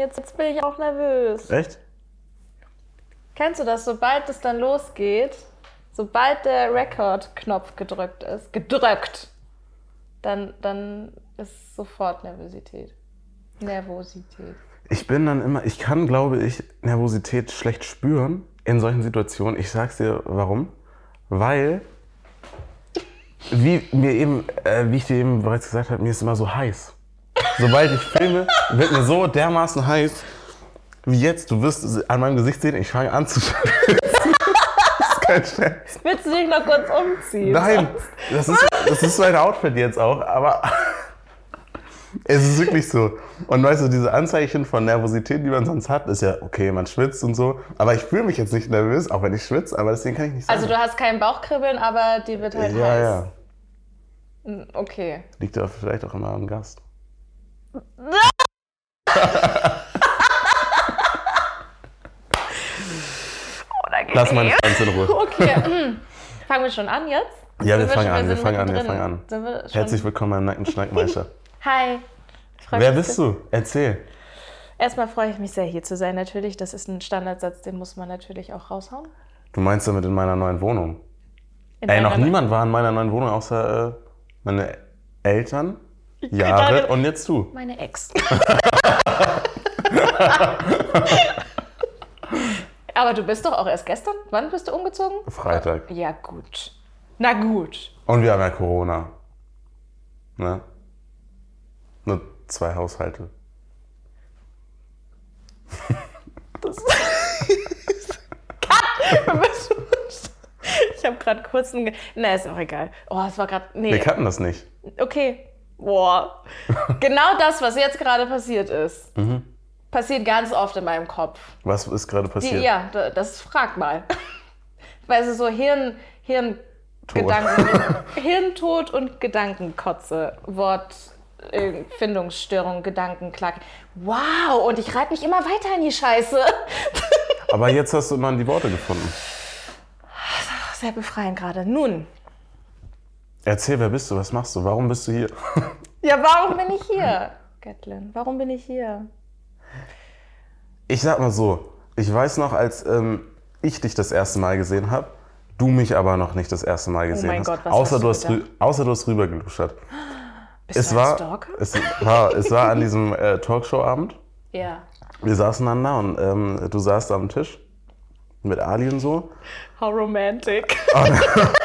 Jetzt, jetzt bin ich auch nervös. Echt? Kennst du das, sobald es dann losgeht, sobald der Record-Knopf gedrückt ist, gedrückt, dann, dann ist sofort Nervosität. Nervosität. Ich bin dann immer, ich kann, glaube ich, Nervosität schlecht spüren in solchen Situationen. Ich sag's dir warum. Weil, wie mir eben, äh, wie ich dir eben bereits gesagt habe, mir ist immer so heiß. Sobald ich filme, wird mir so dermaßen heiß, wie jetzt. Du wirst an meinem Gesicht sehen, ich fange an zu schwitzen. das ist kein Scherz. Willst du dich noch kurz umziehen? Nein, das ist, das ist mein Outfit jetzt auch, aber es ist wirklich so. Und weißt du, diese Anzeichen von Nervosität, die man sonst hat, ist ja, okay, man schwitzt und so. Aber ich fühle mich jetzt nicht nervös, auch wenn ich schwitze, aber deswegen kann ich nicht sagen. Also du hast kein Bauchkribbeln, aber die wird halt ja, heiß. ja. Mm, Okay. Liegt ja vielleicht auch immer am Gast. Lass meine Franz in Ruhe. Okay. mm. Fangen wir schon an jetzt? Ja, wir Sind fangen schon- an, wir fangen an, wir fangen an. Wir? Herzlich willkommen beim Nacken Schnackmeister. Hi. Wer bist du? Erzähl. Erstmal freue ich mich sehr, hier zu sein, natürlich. Das ist ein Standardsatz, den muss man natürlich auch raushauen. Du meinst damit in meiner neuen Wohnung? In Ey, noch niemand war in meiner neuen Wohnung außer äh, meine Eltern, Jahre und jetzt du. Meine Ex. Aber du bist doch auch erst gestern? Wann bist du umgezogen? Freitag. Ja, gut. Na gut. Und wir haben ja Corona. Ne? Nur zwei Haushalte. Ich habe gerade kurz einen. Ge Na, ist auch egal. Oh, es war gerade. Nee. Wir kannten das nicht. Okay. Boah. genau das, was jetzt gerade passiert ist, Mhm. passiert ganz oft in meinem Kopf. Was ist gerade Die, passiert? ja, da- das frag mal. Weil so Hirn, Hirn. Gedanken, Hirntod und Gedankenkotze, Wort, äh, Findungsstörung, Gedankenklack. Wow, und ich reite mich immer weiter in die Scheiße. Aber jetzt hast du immer die Worte gefunden. Sehr befreiend gerade. Nun, Erzähl, wer bist du? Was machst du? Warum bist du hier? ja, warum bin ich hier, Gatlin? Warum bin ich hier? Ich sag mal so, ich weiß noch, als ähm, ich dich das erste Mal gesehen habe, du mich aber noch nicht das erste Mal gesehen Oh mein hast. Gott, was außer, hast du hast rü- außer du hast rübergeluschert. Bist Es du ein war, Stalker? es, war, es war an diesem äh, Talkshow-Abend. Ja. Wir saßen dann da und ähm, du saßt am Tisch mit Ali und so. How romantic.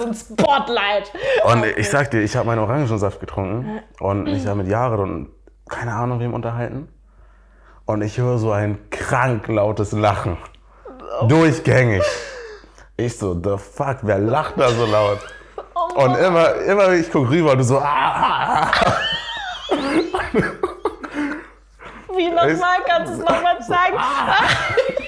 so ein Spotlight. Und ich sag dir, ich habe meinen Orangensaft getrunken und mich da mit Jared und keine Ahnung wem unterhalten. Und ich höre so ein krank lautes Lachen. Durchgängig. Ich so, the fuck, wer lacht da so laut? Und immer, immer ich guck rüber und du so, ah, ah, ah. Wie nochmal? Kannst du es nochmal zeigen?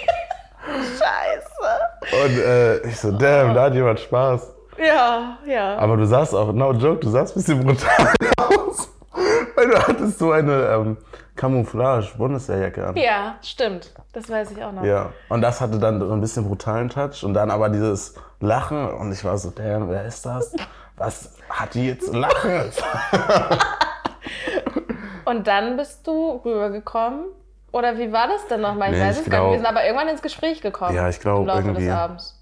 Scheiße. Und äh, ich so, damn, da hat jemand Spaß. Ja, ja. Aber du sahst auch, no joke, du sahst ein bisschen brutal aus. Weil du hattest so eine ähm, Camouflage-Bundeswehrjacke an. Ja, stimmt. Das weiß ich auch noch. Ja, und das hatte dann so ein bisschen brutalen Touch und dann aber dieses Lachen und ich war so, damn, wer ist das? Was hat die jetzt Lachen? Und dann bist du rübergekommen. Oder wie war das denn nochmal? Ich Nee, weiß es gar nicht. Wir sind aber irgendwann ins Gespräch gekommen. Ja, ich glaub, Im Laufe irgendwie. des Abends.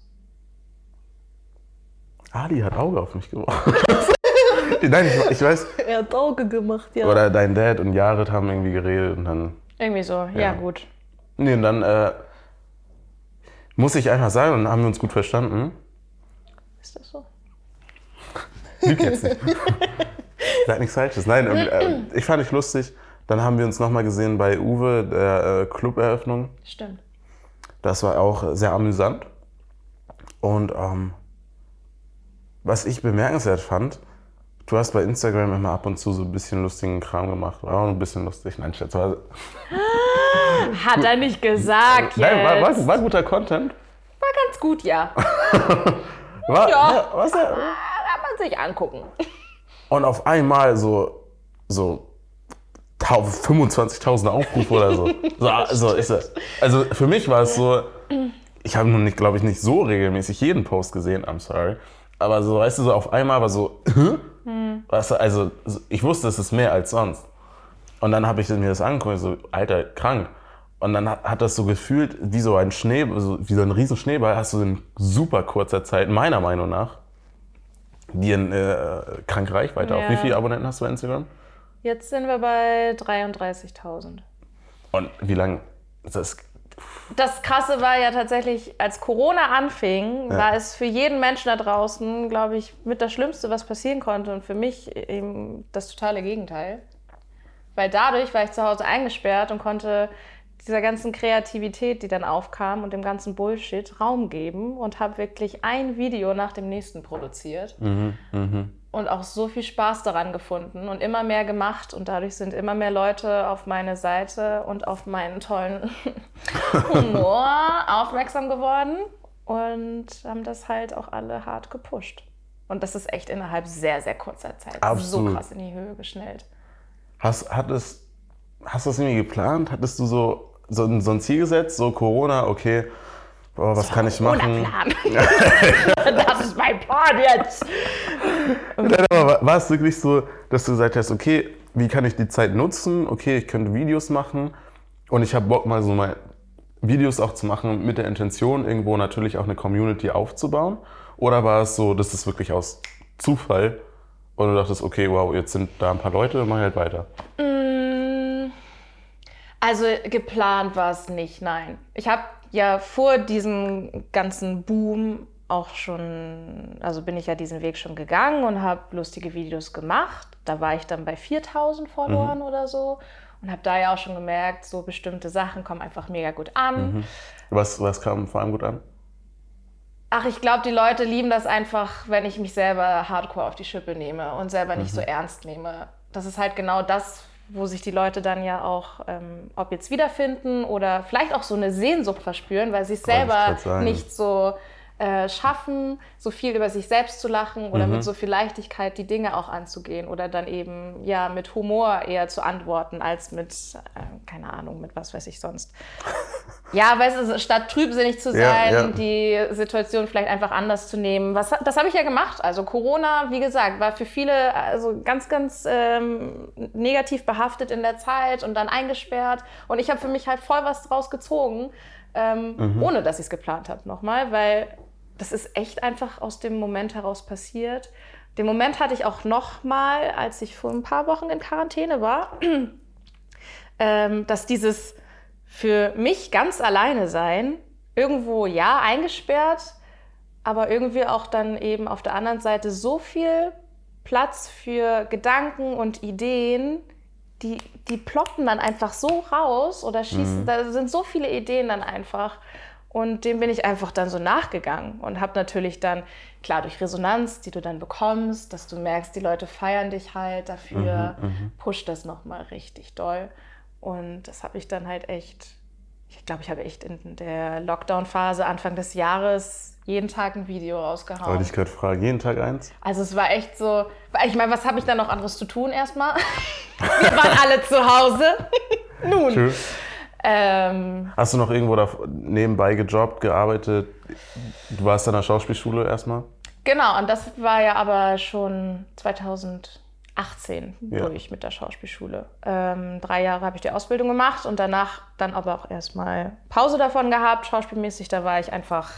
Ali hat Auge auf mich geworfen. Nein, ich, ich weiß. Er hat Auge gemacht, ja. Oder dein Dad und Jared haben irgendwie geredet und dann. Irgendwie so. Ja, Ja. gut. Nee, und dann äh, muss ich einfach sagen, und dann haben wir uns gut verstanden. Ist das so? Lüg jetzt nicht. Sag nichts Falsches. Nein, äh, ich fand dich lustig. Dann haben wir uns nochmal gesehen bei Uwe, der äh, Club-Eröffnung. Stimmt. Das war auch sehr amüsant. Und ähm, was ich bemerkenswert fand, du hast bei Instagram immer ab und zu so ein bisschen lustigen Kram gemacht. War auch ein bisschen lustig. Nein, Schatz. War, Hat er nicht gesagt nein, war, war, war guter Content. War ganz gut, ja. War, Ja. was, ja. Kann man sich angucken. Und auf einmal so, so tau- 25.000 Aufrufe oder so. so also, ist das, also für mich war es so, ich habe nun nicht, glaube ich, nicht so regelmäßig jeden Post gesehen, I'm sorry. Aber so, weißt du, so auf einmal war so, hä? Weißt du, also so- ich wusste, es ist mehr als sonst. Und dann habe ich mir das angeguckt, so, Alter, krank. Und dann hat, hat das so gefühlt, wie so ein Schnee, so, wie so ein riesen Schneeball, hast du in super kurzer Zeit, meiner Meinung nach, dir eine äh, kranke Reichweite auf. Ja. Wie viele Abonnenten hast du bei Instagram? Jetzt sind wir bei 33.000. Und wie lange? Das, Das Krasse war ja tatsächlich, als Corona anfing, Ja. war es für jeden Menschen da draußen, glaube ich, mit das Schlimmste, was passieren konnte. Und für mich eben das totale Gegenteil. Weil dadurch war ich zu Hause eingesperrt und konnte dieser ganzen Kreativität, die dann aufkam und dem ganzen Bullshit Raum geben und habe wirklich ein Video nach dem nächsten produziert. Und auch so viel Spaß daran gefunden und immer mehr gemacht. Und dadurch sind immer mehr Leute auf meine Seite und auf meinen tollen Humor aufmerksam geworden und haben das halt auch alle hart gepusht. Und das ist echt innerhalb sehr, sehr kurzer Zeit Absolut. so krass in die Höhe geschnellt. hast, hattest, hast du das irgendwie geplant? Hattest du so, so, so ein Ziel gesetzt? So Corona, okay, boah, was kann ich machen? Plan. das ist mein Plan jetzt. Nein, aber war- es wirklich so, dass du gesagt hast, okay, wie kann ich die Zeit nutzen? Okay, ich könnte Videos machen und ich habe Bock mal so mal Videos auch zu machen mit der Intention, irgendwo natürlich auch eine Community aufzubauen? Oder war es so, dass es wirklich aus Zufall und du dachtest, okay, wow, jetzt sind da ein paar Leute, mach ich halt weiter? Also geplant war es nicht, nein. Ich habe ja vor diesem ganzen Boom auch schon, also bin ich ja diesen Weg schon gegangen und habe lustige Videos gemacht. Da war ich dann bei 4000 Followern oder so und habe da ja auch schon gemerkt, so bestimmte Sachen kommen einfach mega gut an. Was, was kam vor allem gut an? Ach, ich glaube, die Leute lieben das einfach, wenn ich mich selber hardcore auf die Schippe nehme und selber nicht so ernst nehme. Das ist halt genau das, wo sich die Leute dann ja auch, ähm, ob jetzt wiederfinden oder vielleicht auch so eine Sehnsucht verspüren, weil sie es selber nicht so äh, schaffen, so viel über sich selbst zu lachen oder mit so viel Leichtigkeit die Dinge auch anzugehen oder dann eben ja mit Humor eher zu antworten als mit, äh, keine Ahnung, mit was weiß ich sonst. Ja, weißt du, statt trübsinnig zu Ja, sein, ja. die Situation vielleicht einfach anders zu nehmen. Was, das habe ich ja gemacht. Also Corona, wie gesagt, war für viele also ganz, ganz ähm, negativ behaftet in der Zeit und dann eingesperrt. Und ich habe für mich halt voll was draus gezogen, ähm, Mhm. ohne dass ich es geplant habe nochmal, weil das ist echt einfach aus dem Moment heraus passiert. Den Moment hatte ich auch nochmal, als ich vor ein paar Wochen in Quarantäne war, ähm, dass dieses für mich ganz alleine sein, irgendwo ja eingesperrt, aber irgendwie auch dann eben auf der anderen Seite so viel Platz für Gedanken und Ideen, die, die ploppen dann einfach so raus oder schießen, da sind so viele Ideen dann einfach. Und dem bin ich einfach dann so nachgegangen und habe natürlich dann, klar, durch Resonanz, die du dann bekommst, dass du merkst, die Leute feiern dich halt dafür, pusht das nochmal richtig doll. Und das habe ich dann halt echt, ich glaube, ich habe echt in der Lockdown-Phase Anfang des Jahres jeden Tag ein Video rausgehauen. Wollte ich gerade fragen, jeden Tag eins? Also es war echt so, ich meine, was habe ich da noch anderes zu tun erstmal? Wir waren alle zu Hause. Nun. Schön. Ähm, Hast du noch irgendwo da nebenbei gejobbt, gearbeitet? Du warst an der Schauspielschule erstmal? genau, und das war ja aber schon 2018 Ja. durch mit der Schauspielschule. Ähm, drei Jahre habe ich die Ausbildung gemacht und danach dann aber auch erstmal Pause davon gehabt, schauspielmäßig. Da war ich einfach,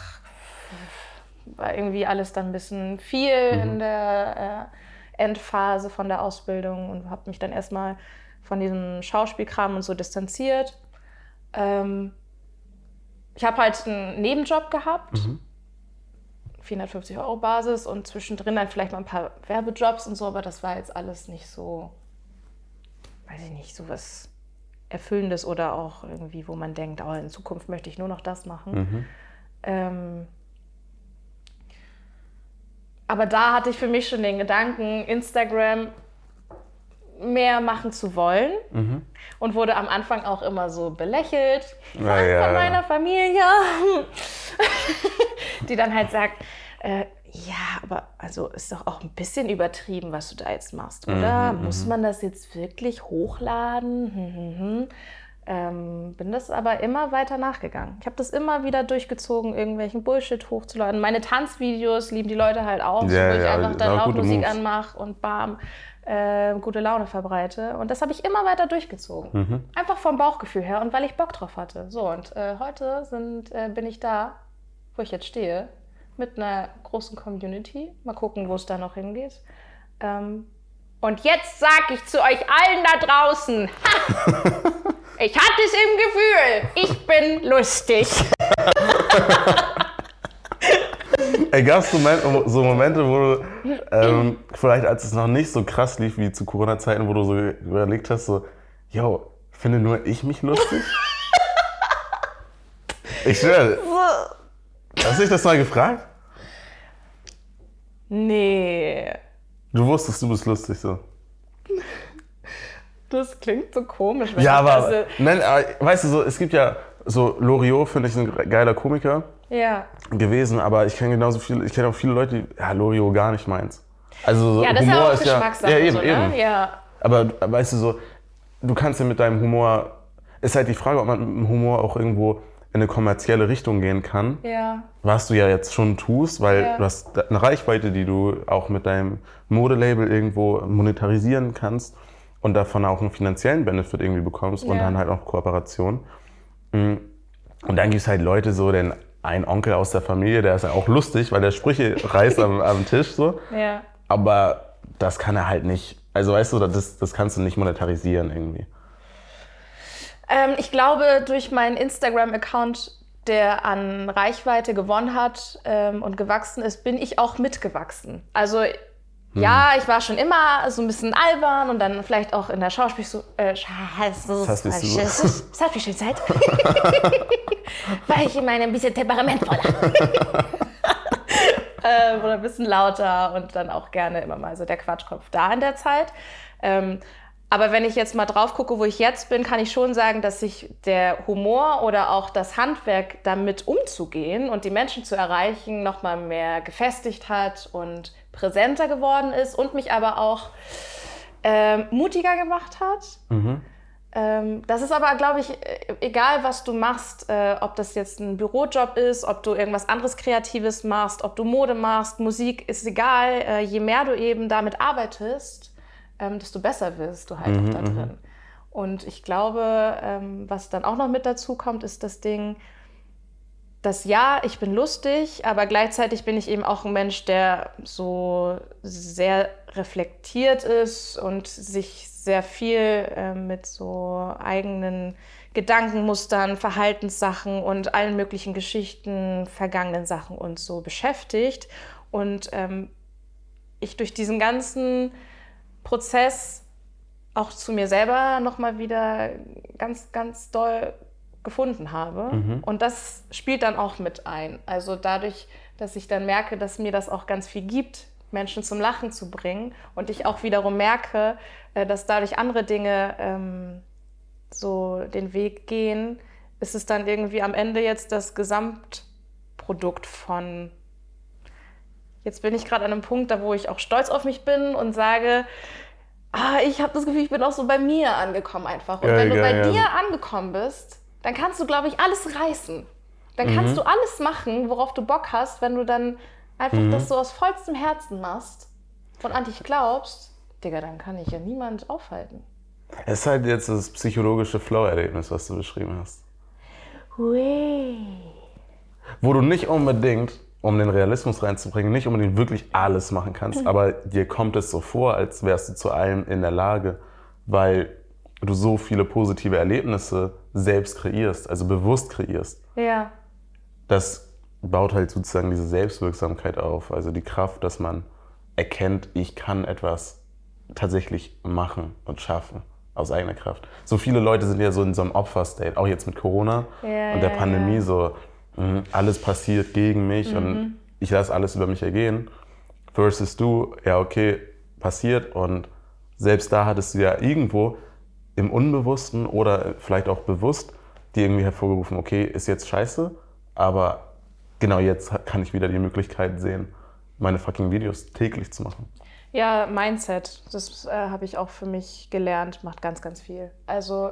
war irgendwie alles dann ein bisschen viel in der äh, Endphase von der Ausbildung und habe mich dann erstmal von diesem Schauspielkram und so distanziert. Ähm, ich habe halt einen Nebenjob gehabt, 450 Euro Basis und zwischendrin dann vielleicht mal ein paar Werbejobs und so, aber das war jetzt alles nicht so, weiß ich nicht, so was Erfüllendes oder auch irgendwie, wo man denkt, oh, in Zukunft möchte ich nur noch das machen. Ähm, aber da hatte ich für mich schon den Gedanken, Instagram mehr machen zu wollen und wurde am Anfang auch immer so belächelt Ja, ja, von ja. meiner Familie, die dann halt sagt, äh, ja, aber also ist doch auch ein bisschen übertrieben, was du da jetzt machst, oder? Mhm, Muss man das jetzt wirklich hochladen? Hm, hm, hm. Ähm, bin das aber immer weiter nachgegangen. Ich habe das immer wieder durchgezogen, irgendwelchen Bullshit hochzuladen. Meine Tanzvideos lieben die Leute halt auch, Ja, wo ich ja, einfach sind dann auch Musik Moves. anmache und bam, äh, gute Laune verbreite. Und das habe ich immer weiter durchgezogen. Mhm. Einfach vom Bauchgefühl her und weil ich Bock drauf hatte. So, und äh, heute sind, äh, bin ich da, wo ich jetzt stehe, mit einer großen Community. Mal gucken, wo es da noch hingeht. Ähm, und jetzt sag ich zu euch allen da draußen, ha, ich hatte es im Gefühl, ich bin lustig. Ey, gab es so Momente, wo du, ähm, vielleicht als es noch nicht so krass lief wie zu Corona-Zeiten, wo du so überlegt hast, so, yo, finde nur ich mich lustig? ich schwöre, hast du dich das mal gefragt? Nee, Du wusstest, du bist lustig so. das klingt so komisch. Wenn Ja, ich aber, das, nein, aber weißt du, so, es gibt ja so, Loriot finde ich ein geiler Komiker ja. gewesen, aber ich kenne genauso viele, ich kenne auch viele Leute, die, ja, Loriot gar nicht meins. Also so ja, das Humor ist ja auch Geschmackssache. ja, eben, so, eben. Ne? Ja. Aber weißt du so, du kannst ja mit deinem Humor, ist halt die Frage, ob man mit dem Humor auch irgendwo in eine kommerzielle Richtung gehen kann, ja. was du ja jetzt schon tust, weil Ja. du hast eine Reichweite, die du auch mit deinem Modelabel irgendwo monetarisieren kannst und davon auch einen finanziellen Benefit irgendwie bekommst und Ja. dann halt auch Kooperation. Mm. Und dann gibt es halt Leute so, den ein Onkel aus der Familie, der ist ja auch lustig, weil der Sprüche reißt am, am Tisch so. Ja. Aber das kann er halt nicht. Also weißt du, das, das kannst du nicht monetarisieren irgendwie. Ähm, ich glaube, durch meinen Instagram-Account, der an Reichweite gewonnen hat ähm, und gewachsen ist, bin ich auch mitgewachsen. Also ja, ich war schon immer so ein bisschen albern und dann vielleicht auch in der Schauspiel so, äh, Scheiße, Das bist du. es hat viel Zeit. War ich immer ein bisschen temperamentvoller. ähm, oder ein bisschen lauter und dann auch gerne immer mal so der Quatschkopf da in der Zeit. Ähm, aber wenn ich jetzt mal drauf gucke, wo ich jetzt bin, kann ich schon sagen, dass sich der Humor oder auch das Handwerk damit umzugehen und die Menschen zu erreichen noch mal mehr gefestigt hat und präsenter geworden ist und mich aber auch ähm, mutiger gemacht hat. Ähm, das ist aber, glaube ich, äh, egal, was du machst, äh, ob das jetzt ein Bürojob ist, ob du irgendwas anderes Kreatives machst, ob du Mode machst, Musik, ist egal. Äh, je mehr du eben damit arbeitest, ähm, desto besser wirst du halt auch da drin. Und ich glaube, ähm, was dann auch noch mit dazu kommt, ist das Ding, dass ja, ich bin lustig, aber gleichzeitig bin ich eben auch ein Mensch, der so sehr reflektiert ist und sich sehr viel äh, mit so eigenen Gedankenmustern, Verhaltenssachen und allen möglichen Geschichten, vergangenen Sachen und so beschäftigt. Und ähm, ich durch diesen ganzen Prozess auch zu mir selber nochmal wieder ganz, ganz doll gefunden habe. Und das spielt dann auch mit ein. Also dadurch, dass ich dann merke, dass mir das auch ganz viel gibt, Menschen zum Lachen zu bringen und ich auch wiederum merke, äh, dass dadurch andere Dinge ähm, so den Weg gehen, ist es dann irgendwie am Ende jetzt das Gesamtprodukt von Jetzt bin ich gerade an einem Punkt, da wo ich auch stolz auf mich bin und sage, ah, ich habe das Gefühl, ich bin auch so bei mir angekommen einfach. Und Geil, wenn du bei ja. dir angekommen bist, dann kannst du, glaube ich, alles reißen. Dann kannst du alles machen, worauf du Bock hast, wenn du dann einfach das so aus vollstem Herzen machst und an dich glaubst, Digga, dann kann ich ja niemand aufhalten. Es ist halt jetzt das psychologische Flow-Erlebnis, was du beschrieben hast. Hui. Wo du nicht unbedingt, um den Realismus reinzubringen, nicht unbedingt wirklich alles machen kannst, aber dir kommt es so vor, als wärst du zu allem in der Lage, weil du so viele positive Erlebnisse selbst kreierst, also bewusst kreierst. Ja, Das baut halt sozusagen diese Selbstwirksamkeit auf, also die Kraft, dass man erkennt, ich kann etwas tatsächlich machen und schaffen aus eigener Kraft. So viele Leute sind ja so in so einem Opfer-State, auch jetzt mit Corona Ja, und der ja, Pandemie, ja. so mh, alles passiert gegen mich Mhm. und ich lasse alles über mich ergehen. Versus du, ja okay, passiert und selbst da hattest du ja irgendwo im Unbewussten oder vielleicht auch bewusst dir irgendwie hervorgerufen, okay, ist jetzt scheiße, aber genau jetzt kann ich wieder die Möglichkeit sehen, meine fucking Videos täglich zu machen. Ja, Mindset, das äh, habe ich auch für mich gelernt, macht ganz, ganz viel. Also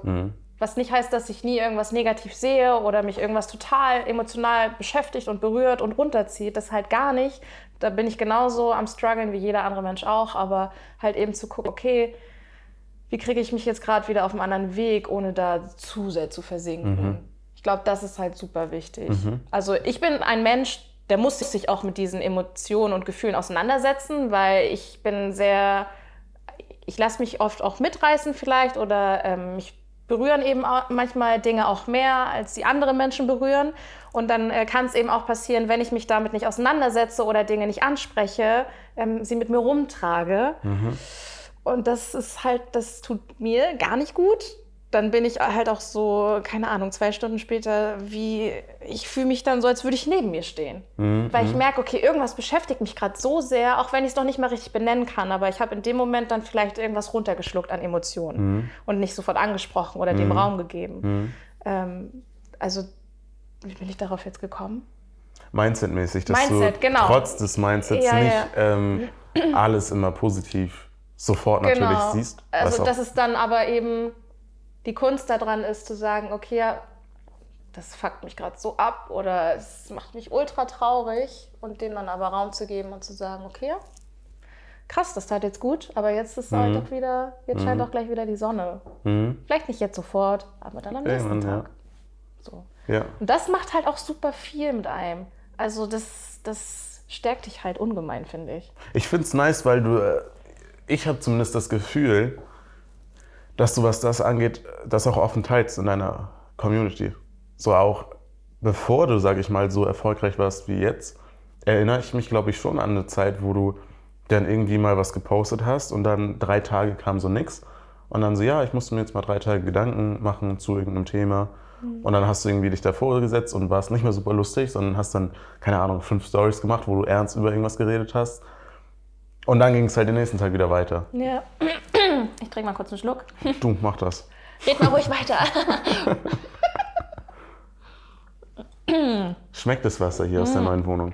Was nicht heißt, dass ich nie irgendwas negativ sehe oder mich irgendwas total emotional beschäftigt und berührt und runterzieht. Das halt gar nicht. Da bin ich genauso am struggeln wie jeder andere Mensch auch. Aber halt eben zu gucken, okay, wie kriege ich mich jetzt gerade wieder auf einen anderen Weg, ohne da zu sehr zu versinken. Mhm. Ich glaube, das ist halt super wichtig. Also ich bin ein Mensch, der muss sich auch mit diesen Emotionen und Gefühlen auseinandersetzen, weil ich bin sehr, ich lasse mich oft auch mitreißen vielleicht oder ähm, mich berühren eben manchmal Dinge auch mehr, als die andere Menschen berühren. Und dann äh, kann es eben auch passieren, wenn ich mich damit nicht auseinandersetze oder Dinge nicht anspreche, ähm, sie mit mir rumtrage. Und das ist halt, das tut mir gar nicht gut. Dann bin ich halt auch so, keine Ahnung, zwei Stunden später, wie ich fühle mich dann so, als würde ich neben mir stehen. Weil ich merke, okay, irgendwas beschäftigt mich gerade so sehr, auch wenn ich es noch nicht mal richtig benennen kann, aber ich habe in dem Moment dann vielleicht irgendwas runtergeschluckt an Emotionen und nicht sofort angesprochen oder dem Raum gegeben. Ähm, also, wie bin ich darauf jetzt gekommen? Mindset-mäßig, dass Mindset, du genau. trotz des Mindsets Ja, nicht ja. Ähm, alles immer positiv sofort natürlich siehst. Also, dass es dann aber eben die Kunst daran ist, zu sagen, okay, ja, das fuckt mich gerade so ab oder es macht mich ultra traurig und dem dann aber Raum zu geben und zu sagen, okay, ja, krass, das tat jetzt gut, aber jetzt ist halt doch wieder, jetzt scheint doch gleich wieder die Sonne. Mhm. Vielleicht nicht jetzt sofort, aber dann am nächsten Irgendwann, ja. Tag. So. Ja. Und das macht halt auch super viel mit einem. Also das, das stärkt dich halt ungemein, finde ich. Ich finde es nice, weil du, äh, ich habe zumindest das Gefühl, dass du, was das angeht, das auch offen teilst in deiner Community. So auch bevor du, sag ich mal, so erfolgreich warst wie jetzt, erinnere ich mich, glaube ich, schon an eine Zeit, wo du dann irgendwie mal was gepostet hast und dann drei Tage kam so nix. Und dann so, ja, ich musste mir jetzt mal drei Tage Gedanken machen zu irgendeinem Thema. Und dann hast du irgendwie dich davor gesetzt und warst nicht mehr super lustig, sondern hast dann, keine Ahnung, fünf Stories gemacht, wo du ernst über irgendwas geredet hast. Und dann ging es halt den nächsten Tag wieder weiter. Ja. Ich trinke mal kurz einen Schluck. Du, mach das. Red mal ruhig weiter. Schmeckt das Wasser hier Mm. aus der neuen Wohnung?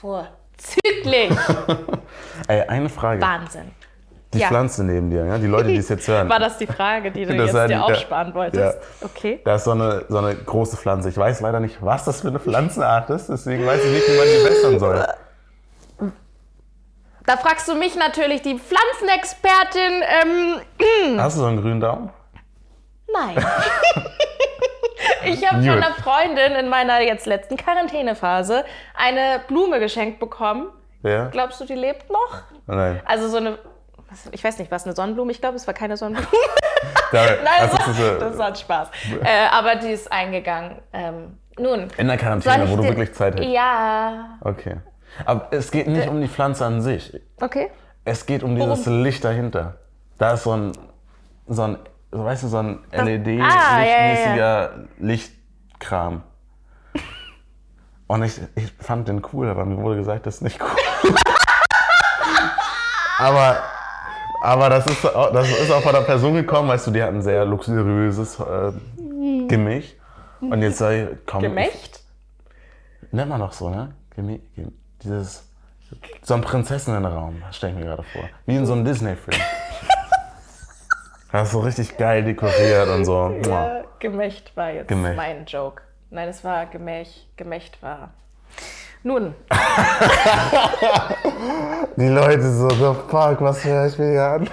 Vorzüglich. Ey, eine Frage. Wahnsinn. Die Ja. Pflanze neben dir, ja? die Leute, die es jetzt hören. War das die Frage, die du Das jetzt die- dir ja. aufsparen wolltest? Ja. Okay. Da ist so eine, so eine große Pflanze. Ich weiß leider nicht, was das für eine Pflanzenart ist, deswegen weiß ich nicht, wie man die bessern soll. Da fragst du mich natürlich, die Pflanzenexpertin. Ähm, Hast du so einen grünen Daumen? nein. ich habe von einer Freundin in meiner jetzt letzten Quarantänephase eine Blume geschenkt bekommen. Ja? Glaubst du, die lebt noch? Nein. Also so eine, ich weiß nicht, was eine Sonnenblume? Ich glaube, es war keine Sonnenblume. Nein, das das, hat Spaß. Äh, aber die ist eingegangen. Ähm, nun. in der Quarantäne, wo du wirklich Zeit hast. Ja. Okay. Aber es geht nicht um die Pflanze an sich. Okay. Es geht um dieses Licht dahinter. Da ist so ein, so ein weißt du, so ein Ah, ja, LED-lichtmäßiger ja, Lichtkram. Und ich, ich fand den cool, aber mir wurde gesagt, das ist nicht cool. aber, aber das, ist, auch- das ist auch von der Person gekommen, weißt du, die hat ein sehr luxuriöses äh, Gemisch. Und jetzt ich, komm, Gemächt? Nennt man doch so, ne? Gemi Gem dieses. So ein Prinzessinnenraum, das stelle ich mir gerade vor. Wie in so einem Disney-Film. Das ist so richtig geil dekoriert und so. Äh, Gemächt war jetzt Gemächt. mein Joke. Nein, es war Gemäch. Gemächt war. Nun, Die Leute so, the fuck, was höre ich mir hier an?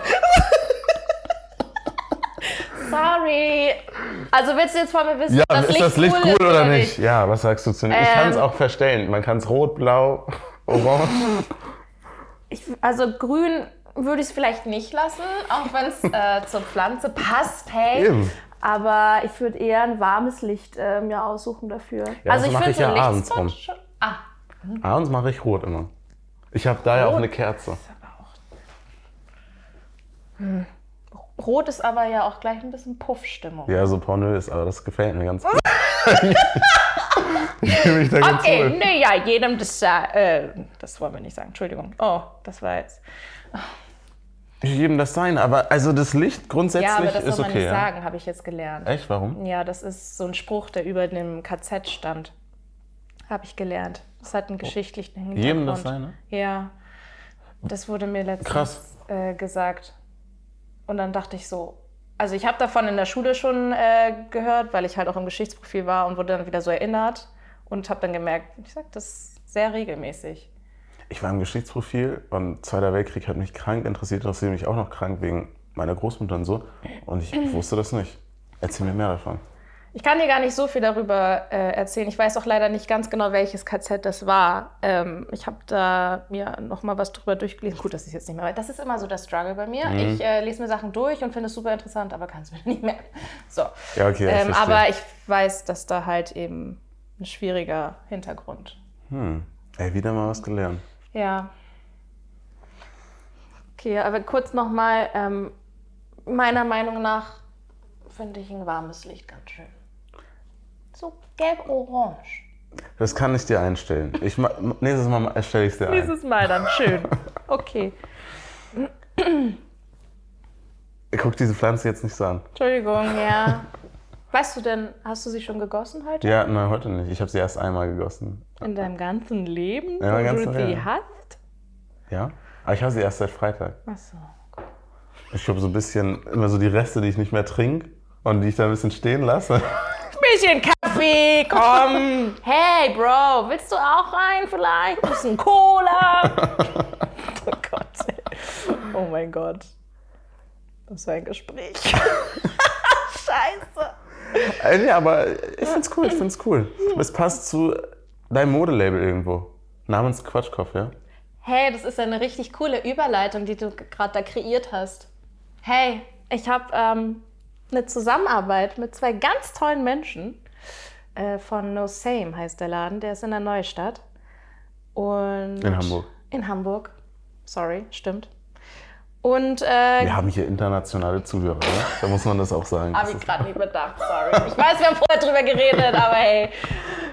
sorry. Also willst du jetzt von mir wissen, Ja, das ist Licht das Licht cool cool oder nicht? Ja, was sagst du zu Ich kann es Ähm. auch verstellen. Man kann es rot, blau, orange. Ich, also grün würde ich es vielleicht nicht lassen, auch wenn es äh, zur Pflanze passt. Hey. Eben. Aber ich würde eher ein warmes Licht äh, mir aussuchen dafür. Ja, also das ich ich so ein ja abends Lichtspot rum. schon. Ah, Abends mache ich rot immer. Ich habe da ja auch eine Kerze. Rot ist aber ja auch gleich ein bisschen Puffstimmung. Ja, so pornös, aber das gefällt mir ganz gut. ich da ganz Okay, wohl. nee, ja, jedem das, äh, das wollen wir nicht sagen. Entschuldigung. Oh, das war jetzt. Jedem das sein, aber also das Licht grundsätzlich Ja, aber das ist soll man okay. nicht Ja? sagen, habe ich jetzt gelernt. Echt? Warum? Ja, das ist so ein Spruch, der über dem KZ stand. Habe ich gelernt. Das hat einen geschichtlichen Hintergrund. Jedem das sein, ne? Ja. Das wurde mir letztens Krass. Äh, gesagt. Und dann dachte ich so, also ich habe davon in der Schule schon äh, gehört, weil ich halt auch im Geschichtsprofil war und wurde dann wieder so erinnert und habe dann gemerkt, ich sag das sehr regelmäßig. Ich war im Geschichtsprofil und Zweiter Weltkrieg hat mich krank interessiert, interessiert mich auch noch krank wegen meiner Großmutter und so. Und ich wusste das nicht. Erzähl mir mehr davon. Ich kann dir gar nicht so viel darüber äh, erzählen. Ich weiß auch leider nicht ganz genau, welches KZ das war. Ähm, ich habe da mir noch mal was drüber durchgelesen. Gut, das ist jetzt nicht mehr. Das ist immer so der Struggle bei mir. Mhm. Ich äh, lese mir Sachen durch und finde es super interessant, aber kann es mir nicht mehr. So. Ja, okay, ich ähm, verstehe. aber ich weiß, dass da halt eben ein schwieriger Hintergrund. Hm. Ey, wieder mal was gelernt. Ja. Okay, aber kurz noch mal. Ähm, meiner Meinung nach finde ich ein warmes Licht ganz schön. So gelb-orange. Das kann ich dir einstellen. Ich, nächstes Mal erstelle ich es dir ein. Dieses Mal dann schön. Okay. Guck diese Pflanze jetzt nicht so an. Entschuldigung, ja. Weißt du denn, hast du sie schon gegossen heute? Ja, nein, heute nicht. Ich habe sie erst einmal gegossen. In deinem ganzen Leben? Ja, wo ganz du sie ja. hast? Ja? Aber ich habe sie erst seit Freitag. Achso. Ich habe so ein bisschen immer so die Reste, die ich nicht mehr trinke und die ich da ein bisschen stehen lasse. Bisschen Kaffee, komm. Hey, Bro, willst du auch rein vielleicht? Bisschen Cola. oh Gott. Oh mein Gott. Das war ein Gespräch. Scheiße. Äh, ja, aber ich find's cool, ich find's cool. Es passt zu deinem Modelabel irgendwo. Namens Quatschkopf, ja? Hey, das ist eine richtig coole Überleitung, die du gerade da kreiert hast. Hey, ich habe ähm, eine Zusammenarbeit mit zwei ganz tollen Menschen. Äh, von No Same heißt der Laden, der ist in der Neustadt. Und In Hamburg. In Hamburg. Sorry, stimmt. Und äh, Wir haben hier internationale Zuhörer, ne? Da muss man das auch sagen. habe ich gerade nicht bedacht, sorry. Ich weiß, wir haben vorher drüber geredet, aber hey,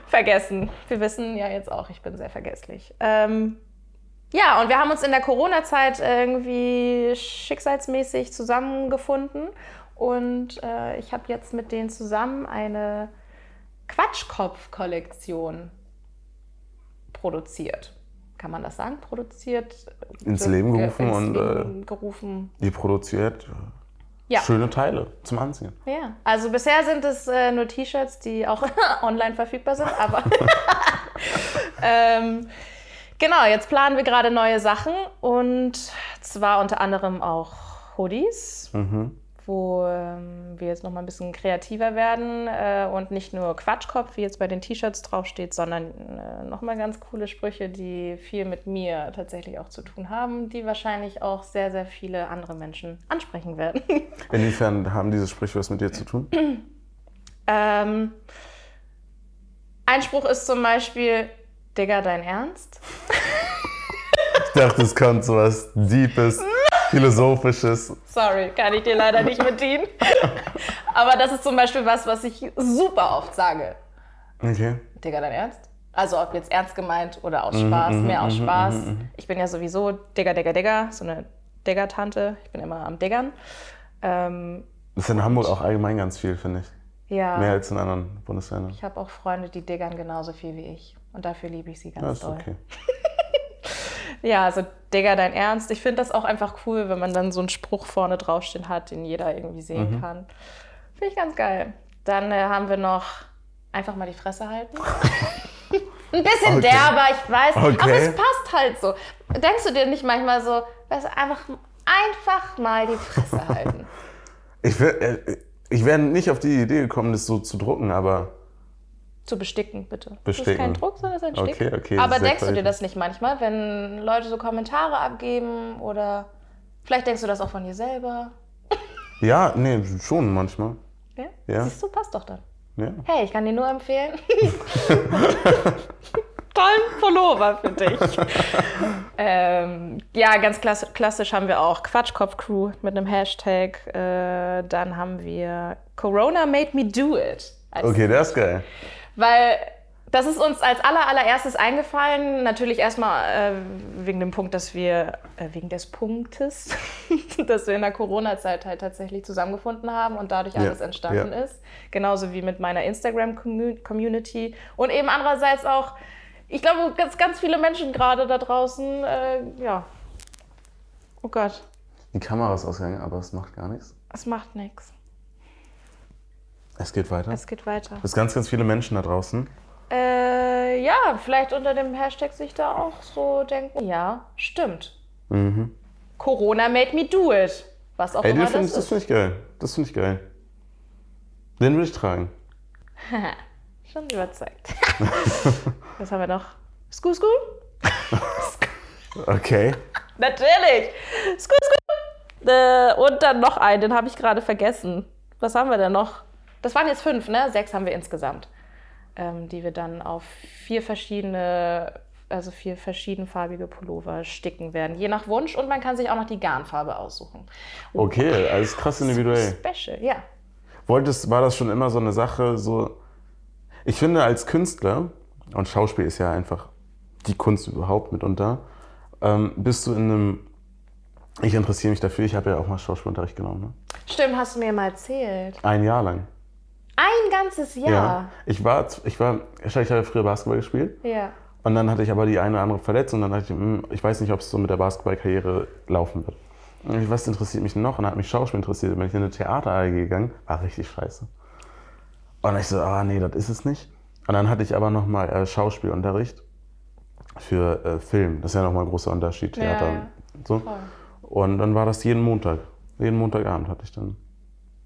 vergessen. Wir wissen ja jetzt auch, ich bin sehr vergesslich. Ähm, ja, und wir haben uns in der Corona-Zeit irgendwie schicksalsmäßig zusammengefunden. Und äh, ich habe jetzt mit denen zusammen eine Quatschkopf-Kollektion produziert. Kann man das sagen? Produziert? Ins Leben gerufen ins und, Leben gerufen. Ihr produziert äh, Ja. schöne Teile zum Anziehen. Ja, also bisher sind es äh, nur T-Shirts, die auch online verfügbar sind, aber ähm, genau, jetzt planen wir gerade neue Sachen und zwar unter anderem auch Hoodies, Mhm. Wo ähm, wir jetzt noch mal ein bisschen kreativer werden äh, und nicht nur Quatschkopf, wie jetzt bei den T-Shirts draufsteht, sondern äh, noch mal ganz coole Sprüche, die viel mit mir tatsächlich auch zu tun haben, die wahrscheinlich auch sehr, sehr viele andere Menschen ansprechen werden. Inwiefern haben diese Sprüche was mit dir zu tun? Ähm, ein Spruch ist zum Beispiel, Digga, dein Ernst? Ich dachte, es kommt so was Deepes, Philosophisches. Sorry, kann ich dir leider nicht bedienen. Aber das ist zum Beispiel was, was ich super oft sage. Okay. Digga, dein Ernst? Also ob jetzt ernst gemeint oder aus Spaß, mehr aus Spaß. Ich bin ja sowieso Digga, Digga, Digga, so eine Digger-Tante. Ich bin immer am Diggern. Ähm, Das ist in Hamburg auch allgemein ganz viel, finde ich. ja, Mehr als in anderen Bundesländern. ich habe auch Freunde, die diggern genauso viel wie ich. Und dafür liebe ich sie ganz Ja, ist doll. okay. Ja, also Digga, dein Ernst. Ich finde das auch einfach cool, wenn man dann so einen Spruch vorne draufstehen hat, den jeder irgendwie sehen Mhm. kann. Finde ich ganz geil. Dann äh, haben wir noch einfach mal die Fresse halten. Ein bisschen Okay. derber, ich weiß. Aber Okay. es passt halt so. Denkst du dir nicht manchmal so, weißt du, einfach, einfach mal die Fresse halten? Ich, wär- äh, ich wäre nicht auf die Idee gekommen, das so zu drucken, aber Zu besticken, bitte. Das ist Besticken. kein Druck, sondern das ist ein Stick. Okay, okay, Aber denkst du dir das nicht manchmal, wenn Leute so Kommentare abgeben oder vielleicht denkst du das auch von dir selber? ja, nee, schon manchmal. Ja? Ja. Siehst du, passt doch dann. Ja. Hey, ich kann dir nur empfehlen. Tollen Pullover für dich. ähm, ja, ganz klass klassisch haben wir auch Quatschkopf-Crew mit einem Hashtag. Äh, dann haben wir Corona made me do it. Okay, der ist geil. Weil das ist uns als aller, allererstes eingefallen. Natürlich erstmal äh, wegen dem Punkt, dass wir, äh, wegen des Punktes, dass wir in der Corona-Zeit halt tatsächlich zusammengefunden haben und dadurch Ja, alles entstanden ja. ist. Genauso wie mit meiner Instagram-Community. Und eben andererseits auch, ich glaube, ganz, ganz viele Menschen gerade da draußen, äh, ja. Oh Gott. Die Kamera ist ausgegangen, aber es macht gar nichts. Es macht nichts. Es geht weiter. Es geht weiter. Es ganz, ganz viele Menschen da draußen. Äh, ja, vielleicht unter dem Hashtag sich da auch so denken, ja, stimmt. Corona made me do it. Was auch Ey, immer den find, das das ist. finde ich geil. Das finde ich geil. Den würde ich tragen. Schon überzeugt. Was haben wir noch? Sku, sku? Okay. Natürlich. Sku, sku. Äh, und dann noch einen, den habe ich gerade vergessen. Was haben wir denn noch? Das waren jetzt fünf, ne? Sechs haben wir insgesamt. Ähm, die wir dann auf vier verschiedene, also vier verschiedenfarbige Pullover sticken werden. Je nach Wunsch. Und man kann sich auch noch die Garnfarbe aussuchen. Okay, alles krass individuell. Special, ja. Wolltest, war das schon immer so eine Sache, so. Ich finde, als Künstler, und Schauspiel ist ja einfach die Kunst überhaupt mitunter, ähm, bist du in einem. Ich interessiere mich dafür, ich habe ja auch mal Schauspielunterricht genommen. Ne? Stimmt, hast du mir mal erzählt. Ein Jahr lang. Ein ganzes Jahr. Ich war, ich war, ich habe früher Basketball gespielt. Ja. Und dann hatte ich aber die eine oder andere Verletzung und dann dachte ich, hm, ich weiß nicht, ob es so mit der Basketballkarriere laufen wird. Und was interessiert mich noch? Und dann hat mich Schauspiel interessiert. Bin ich in eine Theater AG gegangen, war richtig scheiße. Und ich so, ah nee, das ist es nicht. Und dann hatte ich aber nochmal äh, Schauspielunterricht für äh, Film. Das ist ja nochmal ein großer Unterschied, Ja, Theater. ja. und So. Und dann war das jeden Montag. Jeden Montagabend hatte ich dann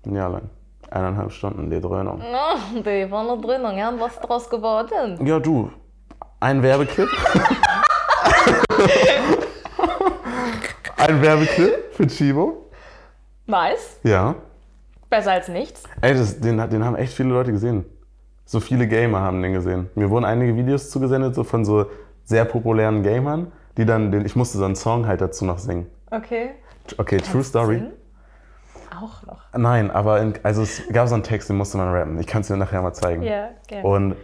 ein Jahr lang. Eineinhalb Stunden die Dröhnung. Oh, die war noch drin, ja. Und was ist daraus geworden? Ja, du. Ein Werbeclip. ein Werbeclip für Chibo. Nice. Ja. Besser als nichts. Ey, das, den, den haben echt viele Leute gesehen. So viele Gamer haben den gesehen. Mir wurden einige Videos zugesendet, so von so sehr populären Gamern, die dann, den, ich musste so einen Song halt dazu noch singen. Okay. Okay, True Story. singen? Auch noch. Nein, aber in, also es gab so einen Text, den musste man rappen. Ich kann es dir nachher mal zeigen. Ja, gerne. Und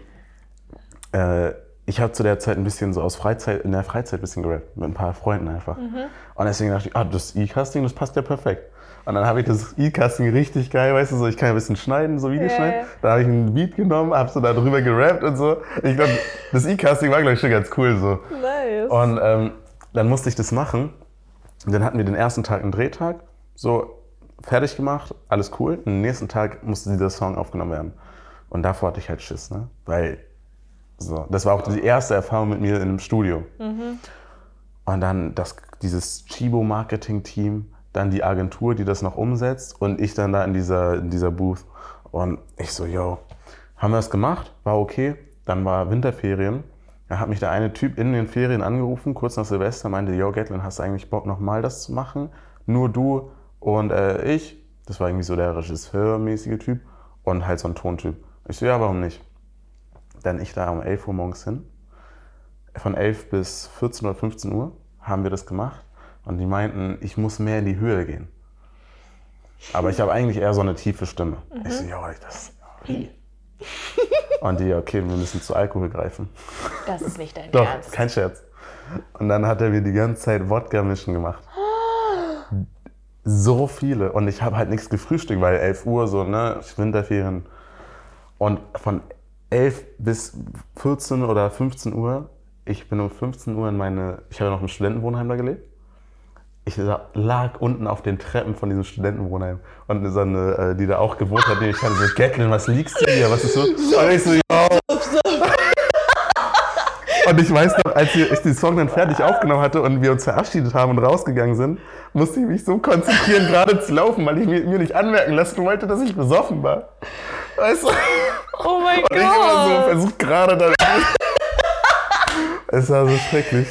äh, ich habe zu der Zeit ein bisschen so aus Freizeit, in der Freizeit ein bisschen gerappt, mit ein paar Freunden einfach. Und deswegen dachte ich, ah, das E-Casting, das passt ja perfekt. Und dann habe ich das E-Casting richtig geil, weißt du, so ich kann ja ein bisschen schneiden, so Videos Ja, schneiden. Da habe ich einen Beat genommen, habe so da drüber gerappt und so. Ich glaube, das E-Casting war, glaube ich, schon ganz cool so. nice. Und ähm, dann musste ich das machen. Und dann hatten wir den ersten Tag einen Drehtag, so fertig gemacht, alles cool. Am nächsten Tag musste dieser Song aufgenommen werden. Und davor hatte ich halt Schiss, ne? Weil, so, das war auch die erste Erfahrung mit mir in einem Studio. Und dann das, dieses Chibo-Marketing-Team, dann die Agentur, die das noch umsetzt und ich dann da in dieser, in dieser Booth. Und ich so, yo, haben wir das gemacht? War okay. Dann war Winterferien. Da hat mich der eine Typ in den Ferien angerufen, kurz nach Silvester, meinte, yo, Gatlin, hast du eigentlich Bock, nochmal das zu machen? Nur du und äh, ich. Das war irgendwie so der Regisseurmäßige Typ und halt so ein Tontyp. Ich so, ja, warum nicht? Dann ich da um 11 Uhr morgens hin. Von 11 bis 14 oder 15 Uhr haben wir das gemacht. Und die meinten, ich muss mehr in die Höhe gehen. Aber ich habe eigentlich eher so eine tiefe Stimme. Ich so, ja, das. Und die, okay, wir müssen zu Alkohol greifen. das ist nicht dein Doch, Ernst. kein Scherz. Und dann hat er mir die ganze Zeit Wodka-Mischen gemacht. So viele. Und ich habe halt nichts gefrühstückt, weil 11 Uhr so, ne, Winterferien. Und von 11 bis 14 oder 15 Uhr, ich bin um 15 Uhr in meine, ich habe noch im Studentenwohnheim da gelebt. Ich la- lag unten auf den Treppen von diesem Studentenwohnheim. Und so eine, äh, die da auch gewohnt hat, die ich hatte so, Gatlin, was liegst du hier? Was ist so? Und ich so, ja. Und ich weiß noch, als ich den Song dann fertig aufgenommen hatte und wir uns verabschiedet haben und rausgegangen sind, musste ich mich so konzentrieren, gerade zu laufen, weil ich mir, mir nicht anmerken lassen wollte, dass ich besoffen war. Weißt du? Oh mein Und ich immer so Gott. versucht gerade dann. es war so schrecklich.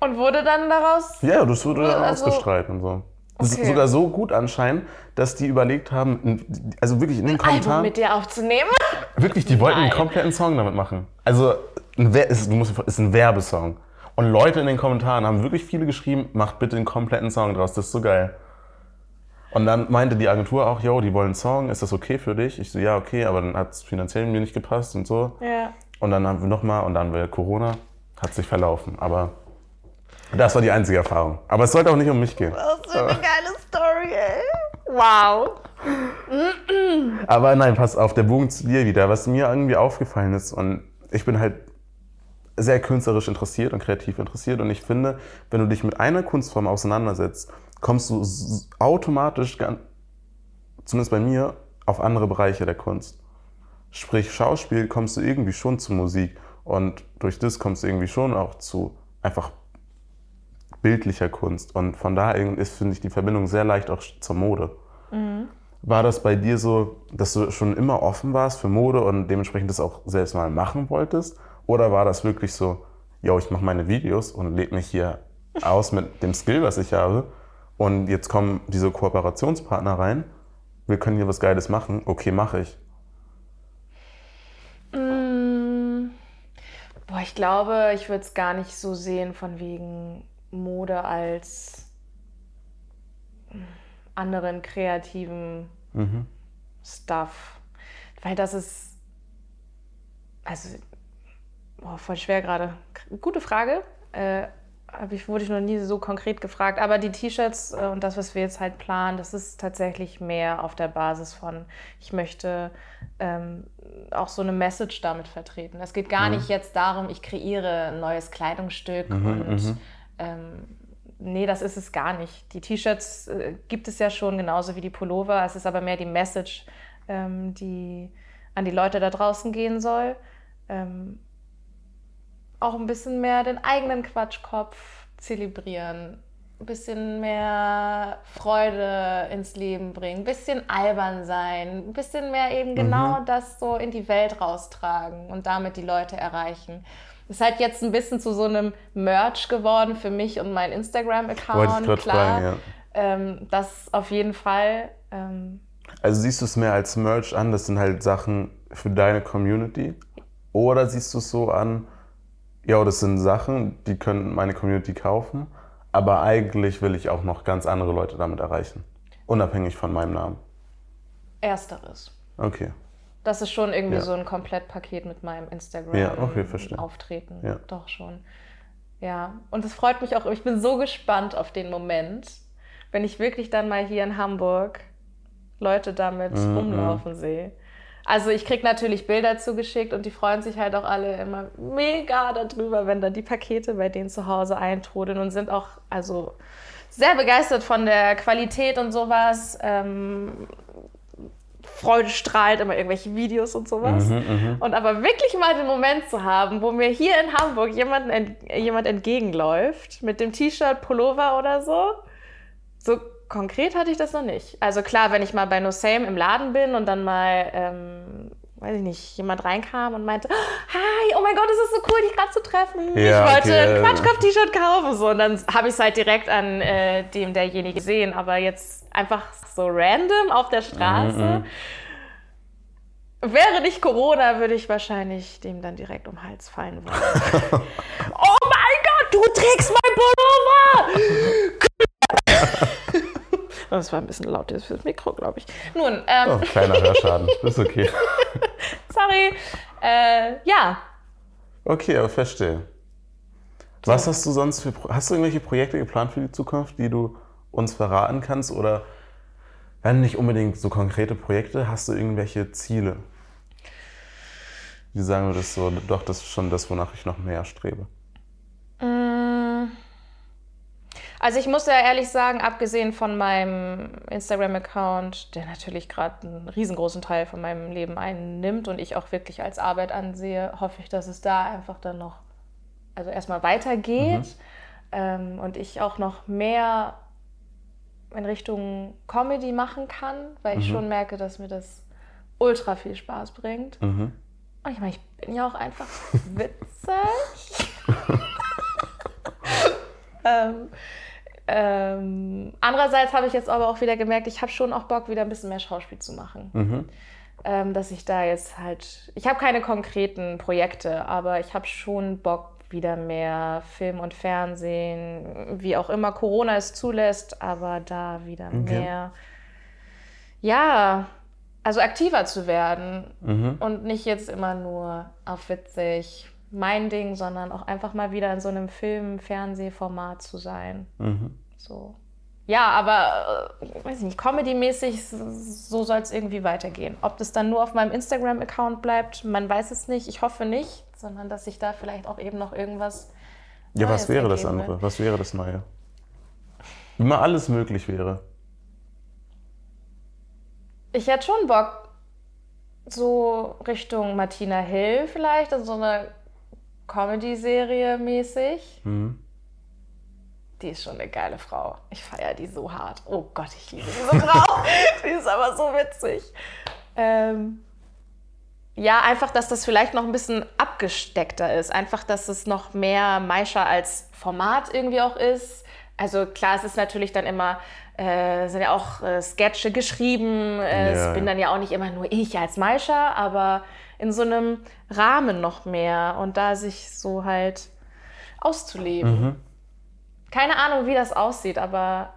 Und wurde dann daraus. Ja, das wurde dann Also- ausgestrahlt und so. Okay. sogar so gut anscheinend, dass die überlegt haben, also wirklich in den Album Kommentaren, mit dir aufzunehmen? wirklich, die wollten einen Nein. kompletten Song damit machen. Also, ein, ist, du musst, ist ein Werbesong. Und Leute in den Kommentaren haben wirklich viele geschrieben, macht bitte einen kompletten Song draus, das ist so geil. Und dann meinte die Agentur auch, yo, die wollen einen Song, ist das okay für dich? Ich so, ja, okay, aber dann hat es finanziell mir nicht gepasst und so. Ja. Und dann haben wir nochmal, und dann war Corona, hat sich verlaufen. Aber das war die einzige Erfahrung. Aber es sollte auch nicht um mich gehen. Was für eine geile Story, ey. Wow. Aber nein, pass auf, der Bogen zu dir wieder. Was mir irgendwie aufgefallen ist, und ich bin halt sehr künstlerisch interessiert und kreativ interessiert. Und ich finde, wenn du dich mit einer Kunstform auseinandersetzt, kommst du automatisch, zumindest bei mir, auf andere Bereiche der Kunst. Sprich, Schauspiel kommst du irgendwie schon zu Musik und durch das kommst du irgendwie schon auch zu einfach bildlicher Kunst. Und von daher ist, finde ich, die Verbindung sehr leicht auch zur Mode. War das bei dir so, dass du schon immer offen warst für Mode und dementsprechend das auch selbst mal machen wolltest? Oder war das wirklich so, yo, ich mache meine Videos und lebe mich hier aus mit dem Skill, was ich habe und jetzt kommen diese Kooperationspartner rein, wir können hier was Geiles machen, okay, mache ich. Mm, Boah, ich glaube, ich würde es gar nicht so sehen von wegen Mode als anderen kreativen Mhm. Stuff. Weil das ist. Also, boah, voll schwer gerade. Gute Frage. Äh, ich, wurde ich noch nie so konkret gefragt. Aber die T-Shirts äh, und das, was wir jetzt halt planen, das ist tatsächlich mehr auf der Basis von, ich möchte ähm, auch so eine Message damit vertreten. Es geht gar nicht jetzt darum, ich kreiere ein neues Kleidungsstück und ähm, nee, das ist es gar nicht. Die T-Shirts äh, gibt es ja schon genauso wie die Pullover. Es ist aber mehr die Message, ähm, die an die Leute da draußen gehen soll. Ähm, auch ein bisschen mehr den eigenen Quatschkopf zelebrieren. Ein bisschen mehr Freude ins Leben bringen, ein bisschen albern sein, ein bisschen mehr eben genau das so in die Welt raustragen und damit die Leute erreichen. Ist halt jetzt ein bisschen zu so einem Merch geworden für mich und mein Instagram-Account. Klar, fragen, ja. ähm, das auf jeden Fall. Ähm, Also siehst du es mehr als Merch an, das sind halt Sachen für deine Community? Oder siehst du es so an, ja, das sind Sachen, die können meine Community kaufen, aber eigentlich will ich auch noch ganz andere Leute damit erreichen. Unabhängig von meinem Namen. ersteres. Okay. Das ist schon irgendwie Ja. so ein Komplettpaket mit meinem Instagram Ja, okay, verstehe. Auftreten. Ja. Doch schon. Ja, und es freut mich auch. Ich bin so gespannt auf den Moment, wenn ich wirklich dann mal hier in Hamburg Leute damit Mhm, rumlaufen sehe. Also ich kriege natürlich Bilder zugeschickt und die freuen sich halt auch alle immer mega darüber, wenn dann die Pakete bei denen zu Hause eintrudeln und sind auch also sehr begeistert von der Qualität und sowas. Ähm, Freude strahlt immer irgendwelche Videos und sowas. Und aber wirklich mal den Moment zu haben, wo mir hier in Hamburg jemand, ent, jemand entgegenläuft mit dem T-Shirt, Pullover oder so, so konkret hatte ich das noch nicht. Also klar, wenn ich mal bei No Same im Laden bin und dann mal, ähm, weiß ich nicht, jemand reinkam und meinte, hi, oh mein Gott, es ist so cool, dich gerade zu treffen. Ja, ich wollte okay. ein Quatschkopf-T-Shirt kaufen. So, und dann habe ich es halt direkt an äh, dem derjenige gesehen. Aber jetzt einfach so random auf der Straße. Wäre nicht Corona, würde ich wahrscheinlich dem dann direkt um den Hals fallen wollen. oh mein Gott, du trägst mein Pullover! das war ein bisschen laut jetzt fürs Mikro, glaube ich. Nun, ähm, Oh, kleiner Hörschaden. Ist okay. sorry. Äh, ja, Okay, aber verstehe. Was hast du sonst für. Hast du irgendwelche Projekte geplant für die Zukunft, die du uns verraten kannst? Oder wenn nicht unbedingt so konkrete Projekte, hast du irgendwelche Ziele? Wie sagen wir das so? Doch, das ist schon das, wonach ich noch mehr strebe. Mm. Also ich muss ja ehrlich sagen, abgesehen von meinem Instagram-Account, der natürlich gerade einen riesengroßen Teil von meinem Leben einnimmt und ich auch wirklich als Arbeit ansehe, hoffe ich, dass es da einfach dann noch, also erstmal weitergeht ähm, und ich auch noch mehr in Richtung Comedy machen kann, weil ich schon merke, dass mir das ultra viel Spaß bringt. Mhm. Und ich meine, ich bin ja auch einfach witzig. ähm, ähm, andererseits habe ich jetzt aber auch wieder gemerkt, ich habe schon auch Bock, wieder ein bisschen mehr Schauspiel zu machen. Mhm. Ähm, dass ich da jetzt halt, ich habe keine konkreten Projekte, aber ich habe schon Bock, wieder mehr Film und Fernsehen, wie auch immer Corona es zulässt, aber da wieder Okay. mehr, ja, also aktiver zu werden Mhm. und nicht jetzt immer nur auf witzig mein Ding, sondern auch einfach mal wieder in so einem Film, Fernsehformat zu sein. Mhm. So. Ja, aber äh, weiß ich nicht, Comedy-mäßig, so soll es irgendwie weitergehen. Ob das dann nur auf meinem Instagram-Account bleibt, man weiß es nicht. Ich hoffe nicht, sondern dass sich da vielleicht auch eben noch irgendwas. Ja, was Neues wäre das andere? wird. Was wäre das Neue? Wenn mal alles möglich wäre. Ich hätte schon Bock, so Richtung Martina Hill vielleicht, also so eine Comedy-Serie mäßig. Mhm. Die ist schon eine geile Frau. Ich feiere die so hart. Oh Gott, ich liebe diese Frau. die ist aber so witzig. Ähm, ja, einfach, dass das vielleicht noch ein bisschen abgesteckter ist. Einfach, dass es noch mehr Maisha als Format irgendwie auch ist. Also klar, es ist natürlich dann immer, äh, sind ja auch äh, Sketche geschrieben. Äh, Ja, es bin ja. dann ja auch nicht immer nur ich als Maisha, aber in so einem Rahmen noch mehr und da sich so halt auszuleben. Mhm. Keine Ahnung, wie das aussieht, aber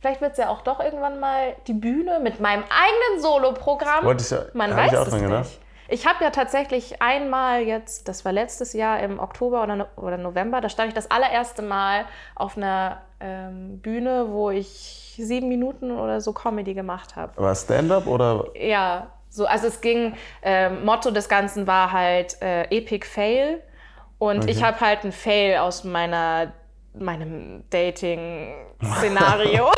vielleicht wird es ja auch doch irgendwann mal die Bühne mit meinem eigenen Soloprogramm. Ja- Man weiß ich auch es nicht. gedacht. Ich habe ja tatsächlich einmal jetzt, das war letztes Jahr im Oktober oder, No- oder November, da stand ich das allererste Mal auf einer ähm, Bühne, wo ich sieben Minuten oder so Comedy gemacht habe. War Stand-up oder? Ja, so, also es ging, ähm, Motto des Ganzen war halt äh, Epic Fail. Und ich habe halt einen Fail aus meiner, meinem Dating-Szenario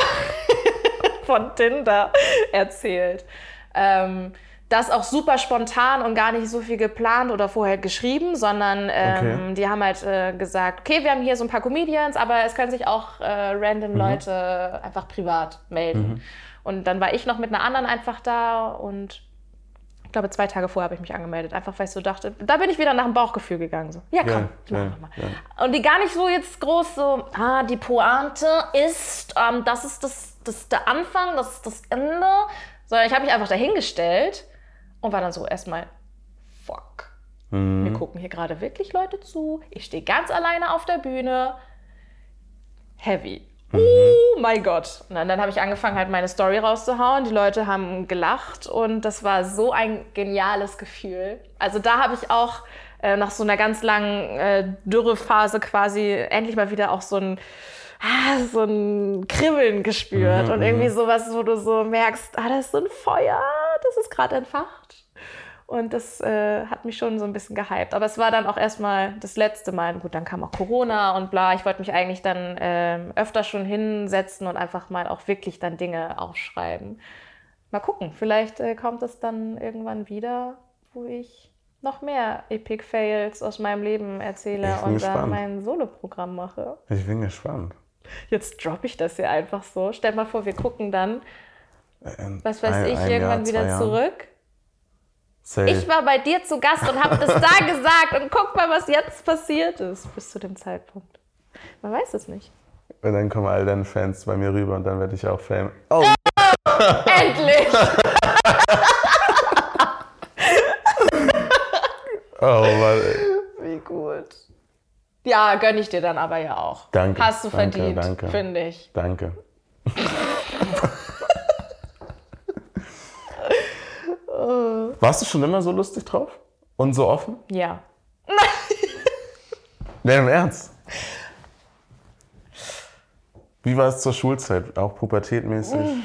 von Tinder erzählt. Ähm, das auch super spontan und gar nicht so viel geplant oder vorher geschrieben, sondern ähm, Okay. die haben halt äh, gesagt, okay, wir haben hier so ein paar Comedians, aber es können sich auch äh, random Leute einfach privat melden. Und dann war ich noch mit einer anderen einfach da und glaube, zwei Tage vorher habe ich mich angemeldet, einfach weil ich so dachte, da bin ich wieder nach dem Bauchgefühl gegangen. So, ja, komm, Geil, ich mach geil, noch mal. geil. Und die gar nicht so jetzt groß so, ah, die Pointe ist, ähm, das ist das, das ist der Anfang, das ist das Ende. Sondern ich habe mich einfach dahingestellt und war dann so erstmal, fuck. Mhm. Mir gucken hier gerade wirklich Leute zu. Ich stehe ganz alleine auf der Bühne. Heavy. Oh mein Gott. Und dann, dann habe ich angefangen, halt meine Story rauszuhauen. Die Leute haben gelacht und das war so ein geniales Gefühl. Also da habe ich auch äh, nach so einer ganz langen äh, Dürrephase quasi endlich mal wieder auch so ein, ah, so ein Kribbeln gespürt und irgendwie sowas, wo du so merkst, ah, das ist so ein Feuer, das ist gerade entfacht. Und das äh, hat mich schon so ein bisschen gehypt. Aber es war dann auch erstmal das letzte Mal. Gut, dann kam auch Corona und bla. Ich wollte mich eigentlich dann ähm, öfter schon hinsetzen und einfach mal auch wirklich dann Dinge aufschreiben. Mal gucken, vielleicht äh, kommt es dann irgendwann wieder, wo ich noch mehr Epic Fails aus meinem Leben erzähle und dann gespannt. mein Soloprogramm mache. Ich bin gespannt. Jetzt droppe ich das hier einfach so. Stell mal vor, wir gucken dann, In was weiß ein- ich, ein irgendwann Jahr, wieder zwei Jahren. Safe. Ich war bei dir zu Gast und habe das da gesagt und guck mal, was jetzt passiert ist bis zu dem Zeitpunkt. Man weiß es nicht. Und dann kommen all deine Fans bei mir rüber und dann werde ich auch Fame. Oh, Endlich! oh Mann. ey. Wie gut. Ja, gönn ich dir dann aber ja auch. Danke, Hast du danke, verdient, finde ich. Danke. Warst du schon immer so lustig drauf? Und so offen? Ja. Nee, im Ernst. Wie war es zur Schulzeit? Auch pubertätmäßig?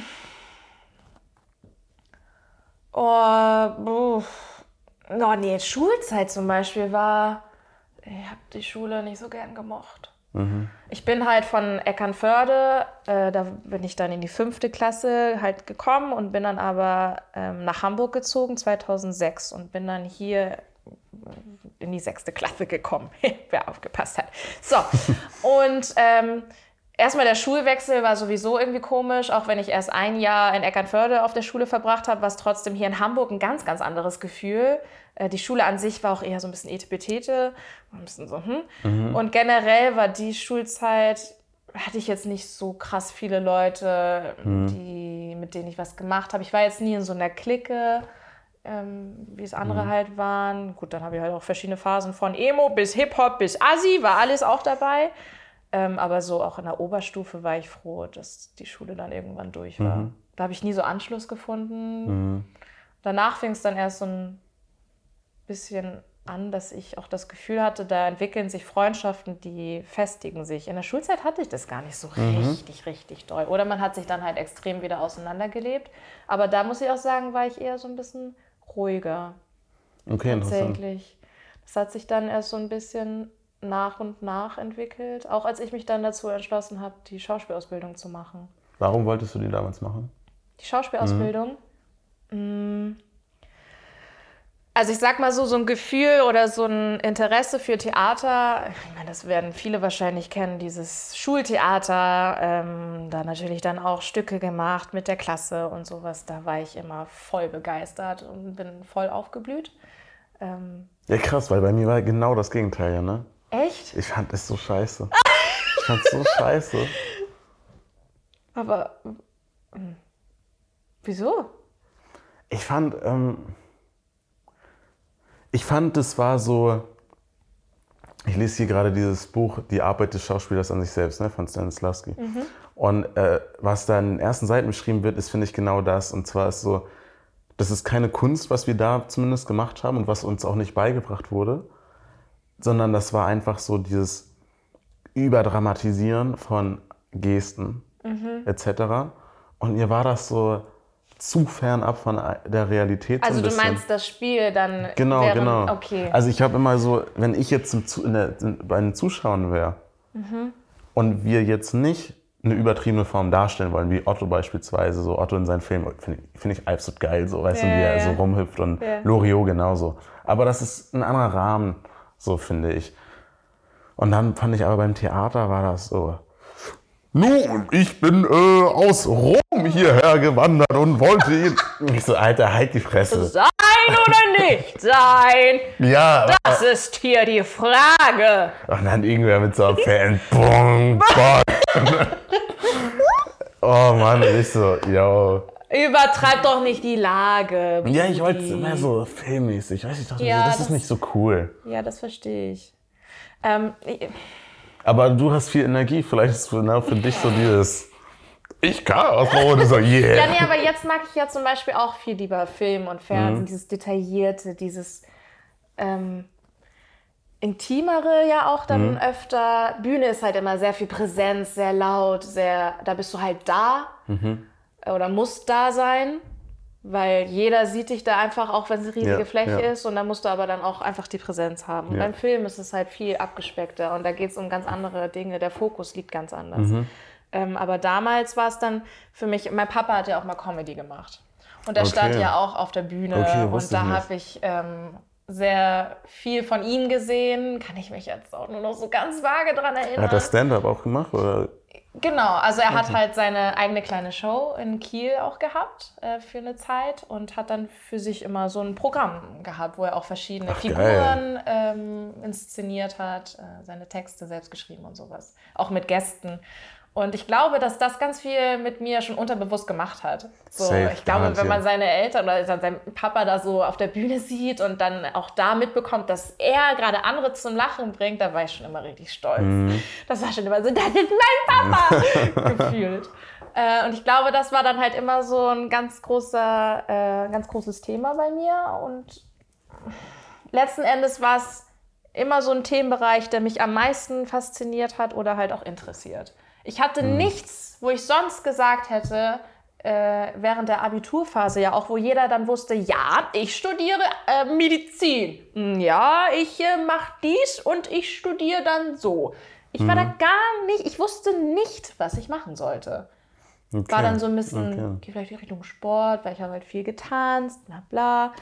Oh, buff. oh nee, Schulzeit zum Beispiel war. Ich habe die Schule nicht so gern gemocht. Ich bin halt von Eckernförde, äh, da bin ich dann in die fünfte Klasse halt gekommen und bin dann aber ähm, nach Hamburg gezogen 2006 und bin dann hier in die sechste Klasse gekommen, wer aufgepasst hat. So, und ähm, erstmal der Schulwechsel war sowieso irgendwie komisch, auch wenn ich erst ein Jahr in Eckernförde auf der Schule verbracht habe, war es trotzdem hier in Hamburg ein ganz, ganz anderes Gefühl. Äh, Die Schule an sich war auch eher so ein bisschen etepetete, ein bisschen so, hm. Und generell war die Schulzeit, hatte ich jetzt nicht so krass viele Leute, die, mit denen ich was gemacht habe. Ich war jetzt nie in so einer Clique ähm, wie es andere halt waren. Gut, dann habe ich halt auch verschiedene Phasen von Emo bis Hip-Hop bis Assi, war alles auch dabei. Ähm, aber so auch in der Oberstufe war ich froh, dass die Schule dann irgendwann durch war. Da habe ich nie so Anschluss gefunden. Danach fing es dann erst so ein bisschen an, dass ich auch das Gefühl hatte, da entwickeln sich Freundschaften, die festigen sich. In der Schulzeit hatte ich das gar nicht so richtig, richtig doll. Oder man hat sich dann halt extrem wieder auseinandergelebt. Aber da muss ich auch sagen, war ich eher so ein bisschen ruhiger Okay, tatsächlich. Das hat sich dann erst so ein bisschen nach und nach entwickelt. Auch als ich mich dann dazu entschlossen habe, die Schauspielausbildung zu machen. Warum wolltest du die damals machen? Die Schauspielausbildung? Mhm. Also ich sag mal so, so ein Gefühl oder so ein Interesse für Theater, ich meine, das werden viele wahrscheinlich kennen, dieses Schultheater, ähm, da natürlich dann auch Stücke gemacht mit der Klasse und sowas. Da war ich immer voll begeistert und bin voll aufgeblüht. Ähm, ja, krass, weil bei mir war genau das Gegenteil, ja, ne? Echt? Ich fand es so scheiße. ich fand es so scheiße. Aber hm, wieso? Ich fand, ähm, ich fand, es war so. Ich lese hier gerade dieses Buch Die Arbeit des Schauspielers an sich selbst ne, von Stanislavski. Mhm. Und äh, was da in den ersten Seiten beschrieben wird, ist, finde ich, genau das. Und zwar ist so, das ist keine Kunst, was wir da zumindest gemacht haben und was uns auch nicht beigebracht wurde, sondern das war einfach so dieses Überdramatisieren von Gesten mhm. etc. Und mir war das so zu fernab von der Realität. Also so du meinst das Spiel dann? Genau, während, genau. Okay. Also ich habe immer so, wenn ich jetzt in der, bei den Zuschauern wäre mhm. und wir jetzt nicht eine übertriebene Form darstellen wollen, wie Otto beispielsweise, so Otto in seinen Filmen, finde ich, find ich absolut geil, so, weißt ja, du, wie er ja. so rumhüpft und ja. Loriot genauso. Aber das ist ein anderer Rahmen, so finde ich. Und dann fand ich aber beim Theater war das so, nun, ich bin äh, aus Rom hierher gewandert und wollte ihn. Ich so, Alter, halt die Fresse. Sein oder nicht sein? Ja. Das aber, ist hier die Frage. Und dann irgendwer mit so einem Fan. Bong, oh Mann, ich so, yo. Übertreib doch nicht die Lage. Ja, ich wollte es immer so filmmäßig. Ich weiß, ich dachte, ja, so, das, das, ist nicht so cool. Ja, das verstehe ich. Ähm, ich aber du hast viel Energie. Vielleicht ist es für, für dich so dieses ich kann aus und so, yeah. Ja, nee, aber jetzt mag ich ja zum Beispiel auch viel lieber Film und Fernsehen, mhm. dieses Detaillierte, dieses ähm, Intimere ja auch dann mhm. öfter. Bühne ist halt immer sehr viel Präsenz, sehr laut, sehr, da bist du halt da mhm. oder musst da sein. Weil jeder sieht dich da einfach, auch wenn es eine riesige ja, Fläche ja. ist. Und da musst du aber dann auch einfach die Präsenz haben. Ja. Beim Film ist es halt viel abgespeckter und da geht es um ganz andere Dinge. Der Fokus liegt ganz anders. Mhm. Ähm, aber damals war es dann für mich, mein Papa hat ja auch mal Comedy gemacht. Und er okay. stand ja auch auf der Bühne. Okay, und da habe ich ähm, sehr viel von ihm gesehen. Kann ich mich jetzt auch nur noch so ganz vage dran erinnern. Hat er Stand-up auch gemacht? Oder? Genau, also er hat halt seine eigene kleine Show in Kiel auch gehabt äh, für eine Zeit und hat dann für sich immer so ein Programm gehabt, wo er auch verschiedene Ach, Figuren ähm, inszeniert hat, äh, seine Texte selbst geschrieben und sowas. Auch mit Gästen. Und ich glaube, dass das ganz viel mit mir schon unterbewusst gemacht hat. So, Safe, ich glaube, wenn man seine Eltern oder seinen Papa da so auf der Bühne sieht und dann auch da mitbekommt, dass er gerade andere zum Lachen bringt, da war ich schon immer richtig stolz. Mhm. Das war schon immer so, das ist mein Papa gefühlt. Äh, und ich glaube, das war dann halt immer so ein ganz großer, äh, ganz großes Thema bei mir. Und letzten Endes war es immer so ein Themenbereich, der mich am meisten fasziniert hat oder halt auch interessiert. Ich hatte mhm. nichts, wo ich sonst gesagt hätte, äh, während der Abiturphase ja auch, wo jeder dann wusste, ja, ich studiere äh, Medizin. Hm, ja, ich äh, mache dies und ich studiere dann so. Ich mhm. war da mhm. gar nicht, ich wusste nicht, was ich machen sollte. Okay. War dann so ein bisschen, okay. okay, vielleicht in Richtung Sport, weil ich habe halt viel getanzt, bla bla. Und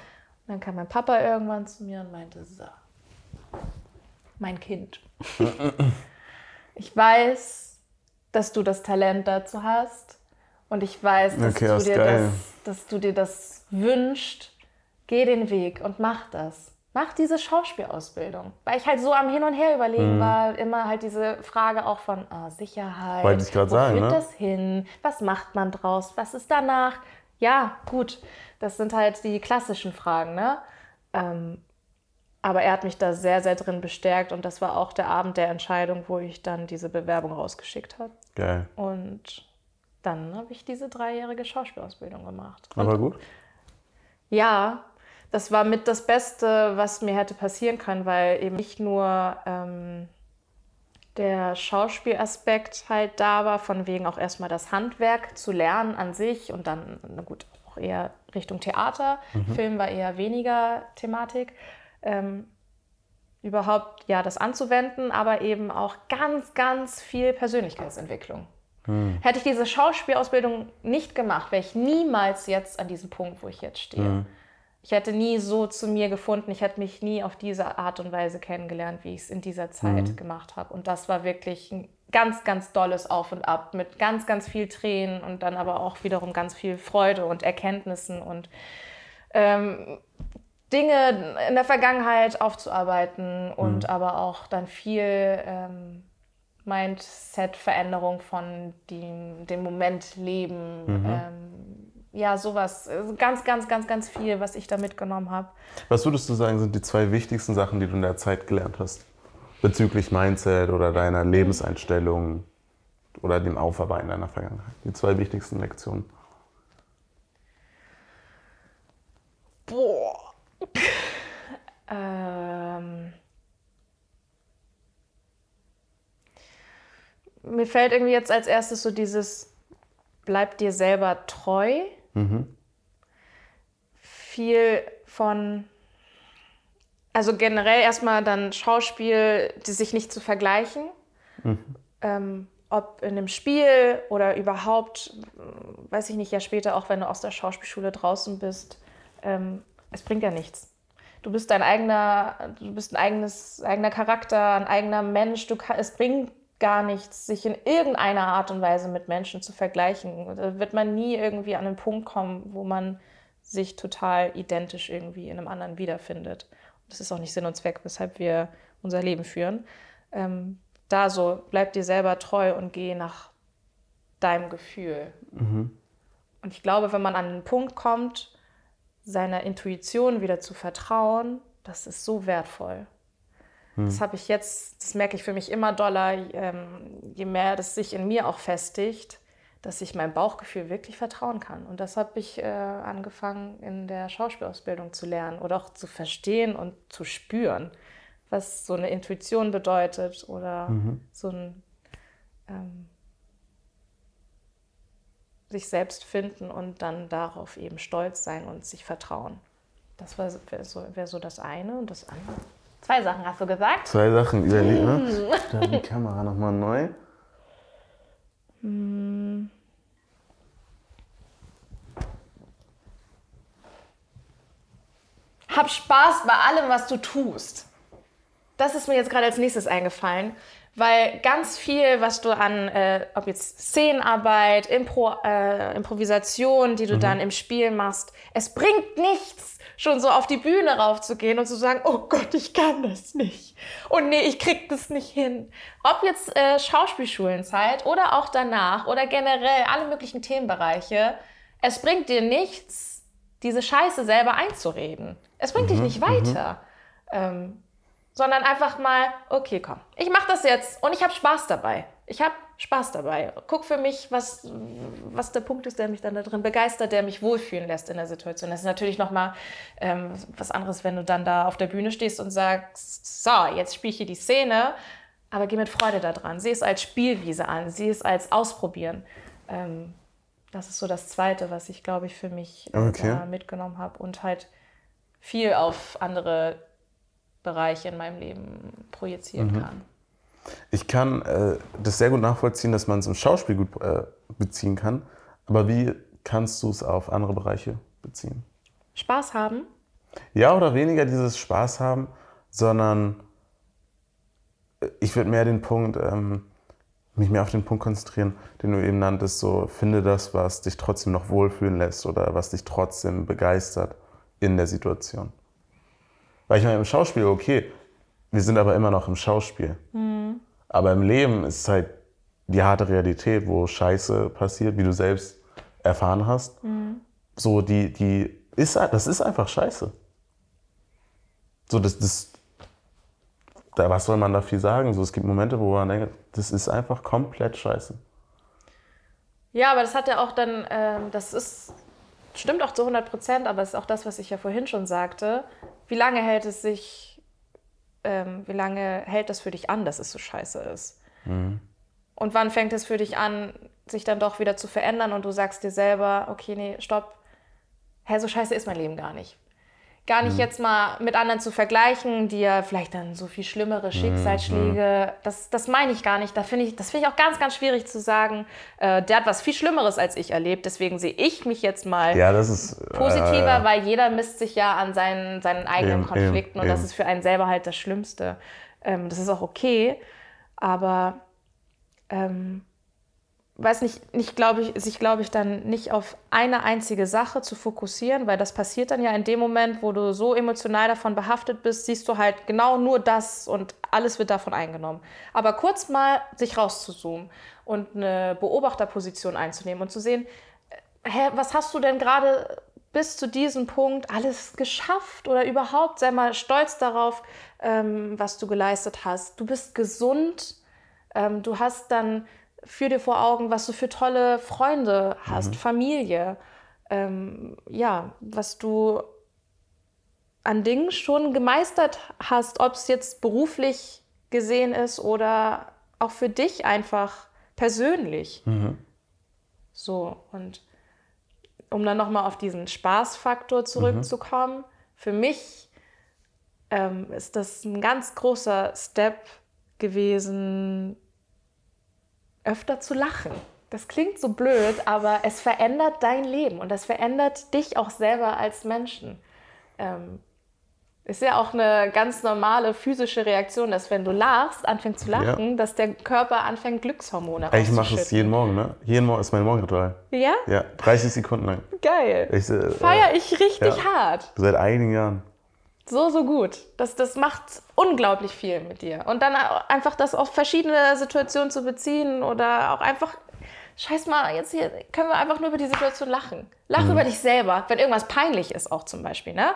dann kam mein Papa irgendwann zu mir und meinte, so, mein Kind. ich weiß, dass du das Talent dazu hast. Und ich weiß, dass, okay, du, dir das, dass du dir das wünschst. Geh den Weg und mach das. Mach diese Schauspielausbildung. Weil ich halt so am Hin und Her überlegen mhm. war, immer halt diese Frage auch von oh, Sicherheit. Wollte ich gerade sagen. Wo führt ne? das hin? Was macht man draus? Was ist danach? Ja, gut. Das sind halt die klassischen Fragen. Ne? Ähm, aber er hat mich da sehr, sehr drin bestärkt und das war auch der Abend der Entscheidung, wo ich dann diese Bewerbung rausgeschickt habe. Geil. Und dann habe ich diese dreijährige Schauspielausbildung gemacht. Und aber gut? Ja, das war mit das Beste, was mir hätte passieren können, weil eben nicht nur ähm, der Schauspielaspekt halt da war, von wegen auch erstmal das Handwerk zu lernen an sich und dann, na gut, auch eher Richtung Theater. Mhm. Film war eher weniger Thematik. Ähm, überhaupt ja das anzuwenden, aber eben auch ganz, ganz viel Persönlichkeitsentwicklung. Hm. Hätte ich diese Schauspielausbildung nicht gemacht, wäre ich niemals jetzt an diesem Punkt, wo ich jetzt stehe. Hm. Ich hätte nie so zu mir gefunden, ich hätte mich nie auf diese Art und Weise kennengelernt, wie ich es in dieser Zeit hm. gemacht habe. Und das war wirklich ein ganz, ganz dolles Auf und Ab mit ganz, ganz viel Tränen und dann aber auch wiederum ganz viel Freude und Erkenntnissen und ähm, Dinge in der Vergangenheit aufzuarbeiten und mhm. aber auch dann viel ähm, Mindset-Veränderung von dem, dem Moment leben. Mhm. Ähm, ja, sowas. Ganz, ganz, ganz, ganz viel, was ich da mitgenommen habe. Was würdest du sagen, sind die zwei wichtigsten Sachen, die du in der Zeit gelernt hast? Bezüglich Mindset oder deiner Lebenseinstellung oder dem Aufarbeiten deiner Vergangenheit? Die zwei wichtigsten Lektionen. Boah. Ähm. Mir fällt irgendwie jetzt als erstes so dieses Bleib dir selber treu. Mhm. Viel von, also generell erstmal dann Schauspiel, die sich nicht zu vergleichen. Mhm. Ähm, ob in einem Spiel oder überhaupt, weiß ich nicht, ja später auch, wenn du aus der Schauspielschule draußen bist, ähm, es bringt ja nichts. Du bist dein eigener, du bist ein eigenes, eigener Charakter, ein eigener Mensch. Du, es bringt gar nichts, sich in irgendeiner Art und Weise mit Menschen zu vergleichen. Da wird man nie irgendwie an einen Punkt kommen, wo man sich total identisch irgendwie in einem anderen wiederfindet. Das ist auch nicht Sinn und Zweck, weshalb wir unser Leben führen. Ähm, da so, bleib dir selber treu und geh nach deinem Gefühl. Mhm. Und ich glaube, wenn man an einen Punkt kommt, seiner Intuition wieder zu vertrauen, das ist so wertvoll. Hm. Das habe ich jetzt, das merke ich für mich immer doller, ähm, je mehr das sich in mir auch festigt, dass ich meinem Bauchgefühl wirklich vertrauen kann. Und das habe ich äh, angefangen in der Schauspielausbildung zu lernen oder auch zu verstehen und zu spüren, was so eine Intuition bedeutet oder mhm. so ein ähm, sich selbst finden und dann darauf eben stolz sein und sich vertrauen. Das wäre so, wär so das eine und das andere. Zwei Sachen hast du gesagt? Zwei Sachen überlegt, ne? Dann die Kamera nochmal neu. Hm. Hab Spaß bei allem, was du tust. Das ist mir jetzt gerade als nächstes eingefallen. Weil ganz viel, was du an, äh, ob jetzt Szenenarbeit, Impro, äh, Improvisation, die du mhm. dann im Spiel machst, es bringt nichts, schon so auf die Bühne raufzugehen und zu sagen, oh Gott, ich kann das nicht. Und nee, ich krieg das nicht hin. Ob jetzt äh, Schauspielschulenzeit oder auch danach oder generell alle möglichen Themenbereiche, es bringt dir nichts, diese Scheiße selber einzureden. Es bringt mhm. dich nicht weiter. Mhm. Ähm, sondern einfach mal, okay, komm, ich mache das jetzt und ich habe Spaß dabei. Ich habe Spaß dabei. Guck für mich, was, was der Punkt ist, der mich dann da drin begeistert, der mich wohlfühlen lässt in der Situation. Das ist natürlich nochmal ähm, was anderes, wenn du dann da auf der Bühne stehst und sagst, so, jetzt spiele ich hier die Szene, aber geh mit Freude da dran. Sieh es als Spielwiese an, sieh es als Ausprobieren. Ähm, das ist so das Zweite, was ich, glaube ich, für mich okay. mitgenommen habe und halt viel auf andere Bereiche in meinem Leben projizieren mhm. kann. Ich kann äh, das sehr gut nachvollziehen, dass man es im Schauspiel gut äh, beziehen kann. Aber wie kannst du es auf andere Bereiche beziehen? Spaß haben? Ja, oder weniger dieses Spaß haben, sondern äh, ich würde mehr den Punkt, ähm, mich mehr auf den Punkt konzentrieren, den du eben nanntest, so finde das, was dich trotzdem noch wohlfühlen lässt oder was dich trotzdem begeistert in der Situation. Weil ich meine, im Schauspiel, okay, wir sind aber immer noch im Schauspiel. Mhm. Aber im Leben ist es halt die harte Realität, wo Scheiße passiert, wie du selbst erfahren hast. Mhm. So, die, die ist, das ist einfach Scheiße. So, das, das, da, was soll man da viel sagen? So, es gibt Momente, wo man denkt, das ist einfach komplett Scheiße. Ja, aber das hat ja auch dann, ähm, das ist, stimmt auch zu 100 Prozent, aber es ist auch das, was ich ja vorhin schon sagte wie lange hält es sich, ähm, wie lange hält das für dich an, dass es so scheiße ist? Mhm. Und wann fängt es für dich an, sich dann doch wieder zu verändern und du sagst dir selber, okay, nee, stopp, hä, so scheiße ist mein Leben gar nicht. Gar nicht Mhm. jetzt mal mit anderen zu vergleichen, die ja vielleicht dann so viel Mhm. schlimmere Schicksalsschläge. Das, das meine ich gar nicht. Da finde ich, das finde ich auch ganz, ganz schwierig zu sagen. Äh, der hat was viel Schlimmeres als ich erlebt. Deswegen sehe ich mich jetzt mal Ja, das ist. positiver, äh, weil jeder misst sich ja an seinen, seinen eigenen Eben, Konflikten eben, und das eben. ist für einen selber halt das Schlimmste. Ähm, das ist auch okay, aber ähm, weiß nicht, nicht glaube ich, sich glaube ich dann nicht auf eine einzige Sache zu fokussieren, weil das passiert dann ja in dem Moment, wo du so emotional davon behaftet bist, siehst du halt genau nur das und alles wird davon eingenommen. Aber kurz mal sich rauszuzoomen und eine Beobachterposition einzunehmen und zu sehen, äh, hä, was hast du denn gerade bis zu diesem Punkt alles geschafft oder überhaupt sei mal stolz darauf, ähm, was du geleistet hast. Du bist gesund, ähm, du hast dann für dir vor Augen, was du für tolle Freunde hast, Familie, ähm, ja, was du an Dingen schon gemeistert hast, ob es jetzt beruflich gesehen ist oder auch für dich einfach persönlich. So, und um dann nochmal auf diesen Spaßfaktor zurückzukommen, für mich ähm, ist das ein ganz großer Step gewesen, öfter zu lachen. Das klingt so blöd, aber es verändert dein Leben und das verändert dich auch selber als Menschen. Ähm, ist ja auch eine ganz normale physische Reaktion, dass wenn du lachst, anfängst zu lachen, dass der Körper anfängt, Glückshormone Ich mache es jeden Morgen, ne? Jeden Morgen ist mein Morgenritual. Ja? Ja, 30 Sekunden lang. Geil. Ich, äh, Feier ich richtig ja. hart. Seit einigen Jahren. So, so gut. Das, das macht unglaublich viel mit dir. Und dann einfach das auf verschiedene Situationen zu beziehen oder auch einfach, scheiß mal, jetzt hier können wir einfach nur über die Situation lachen. Lach Mhm. über dich selber, wenn irgendwas peinlich ist auch zum Beispiel, ne?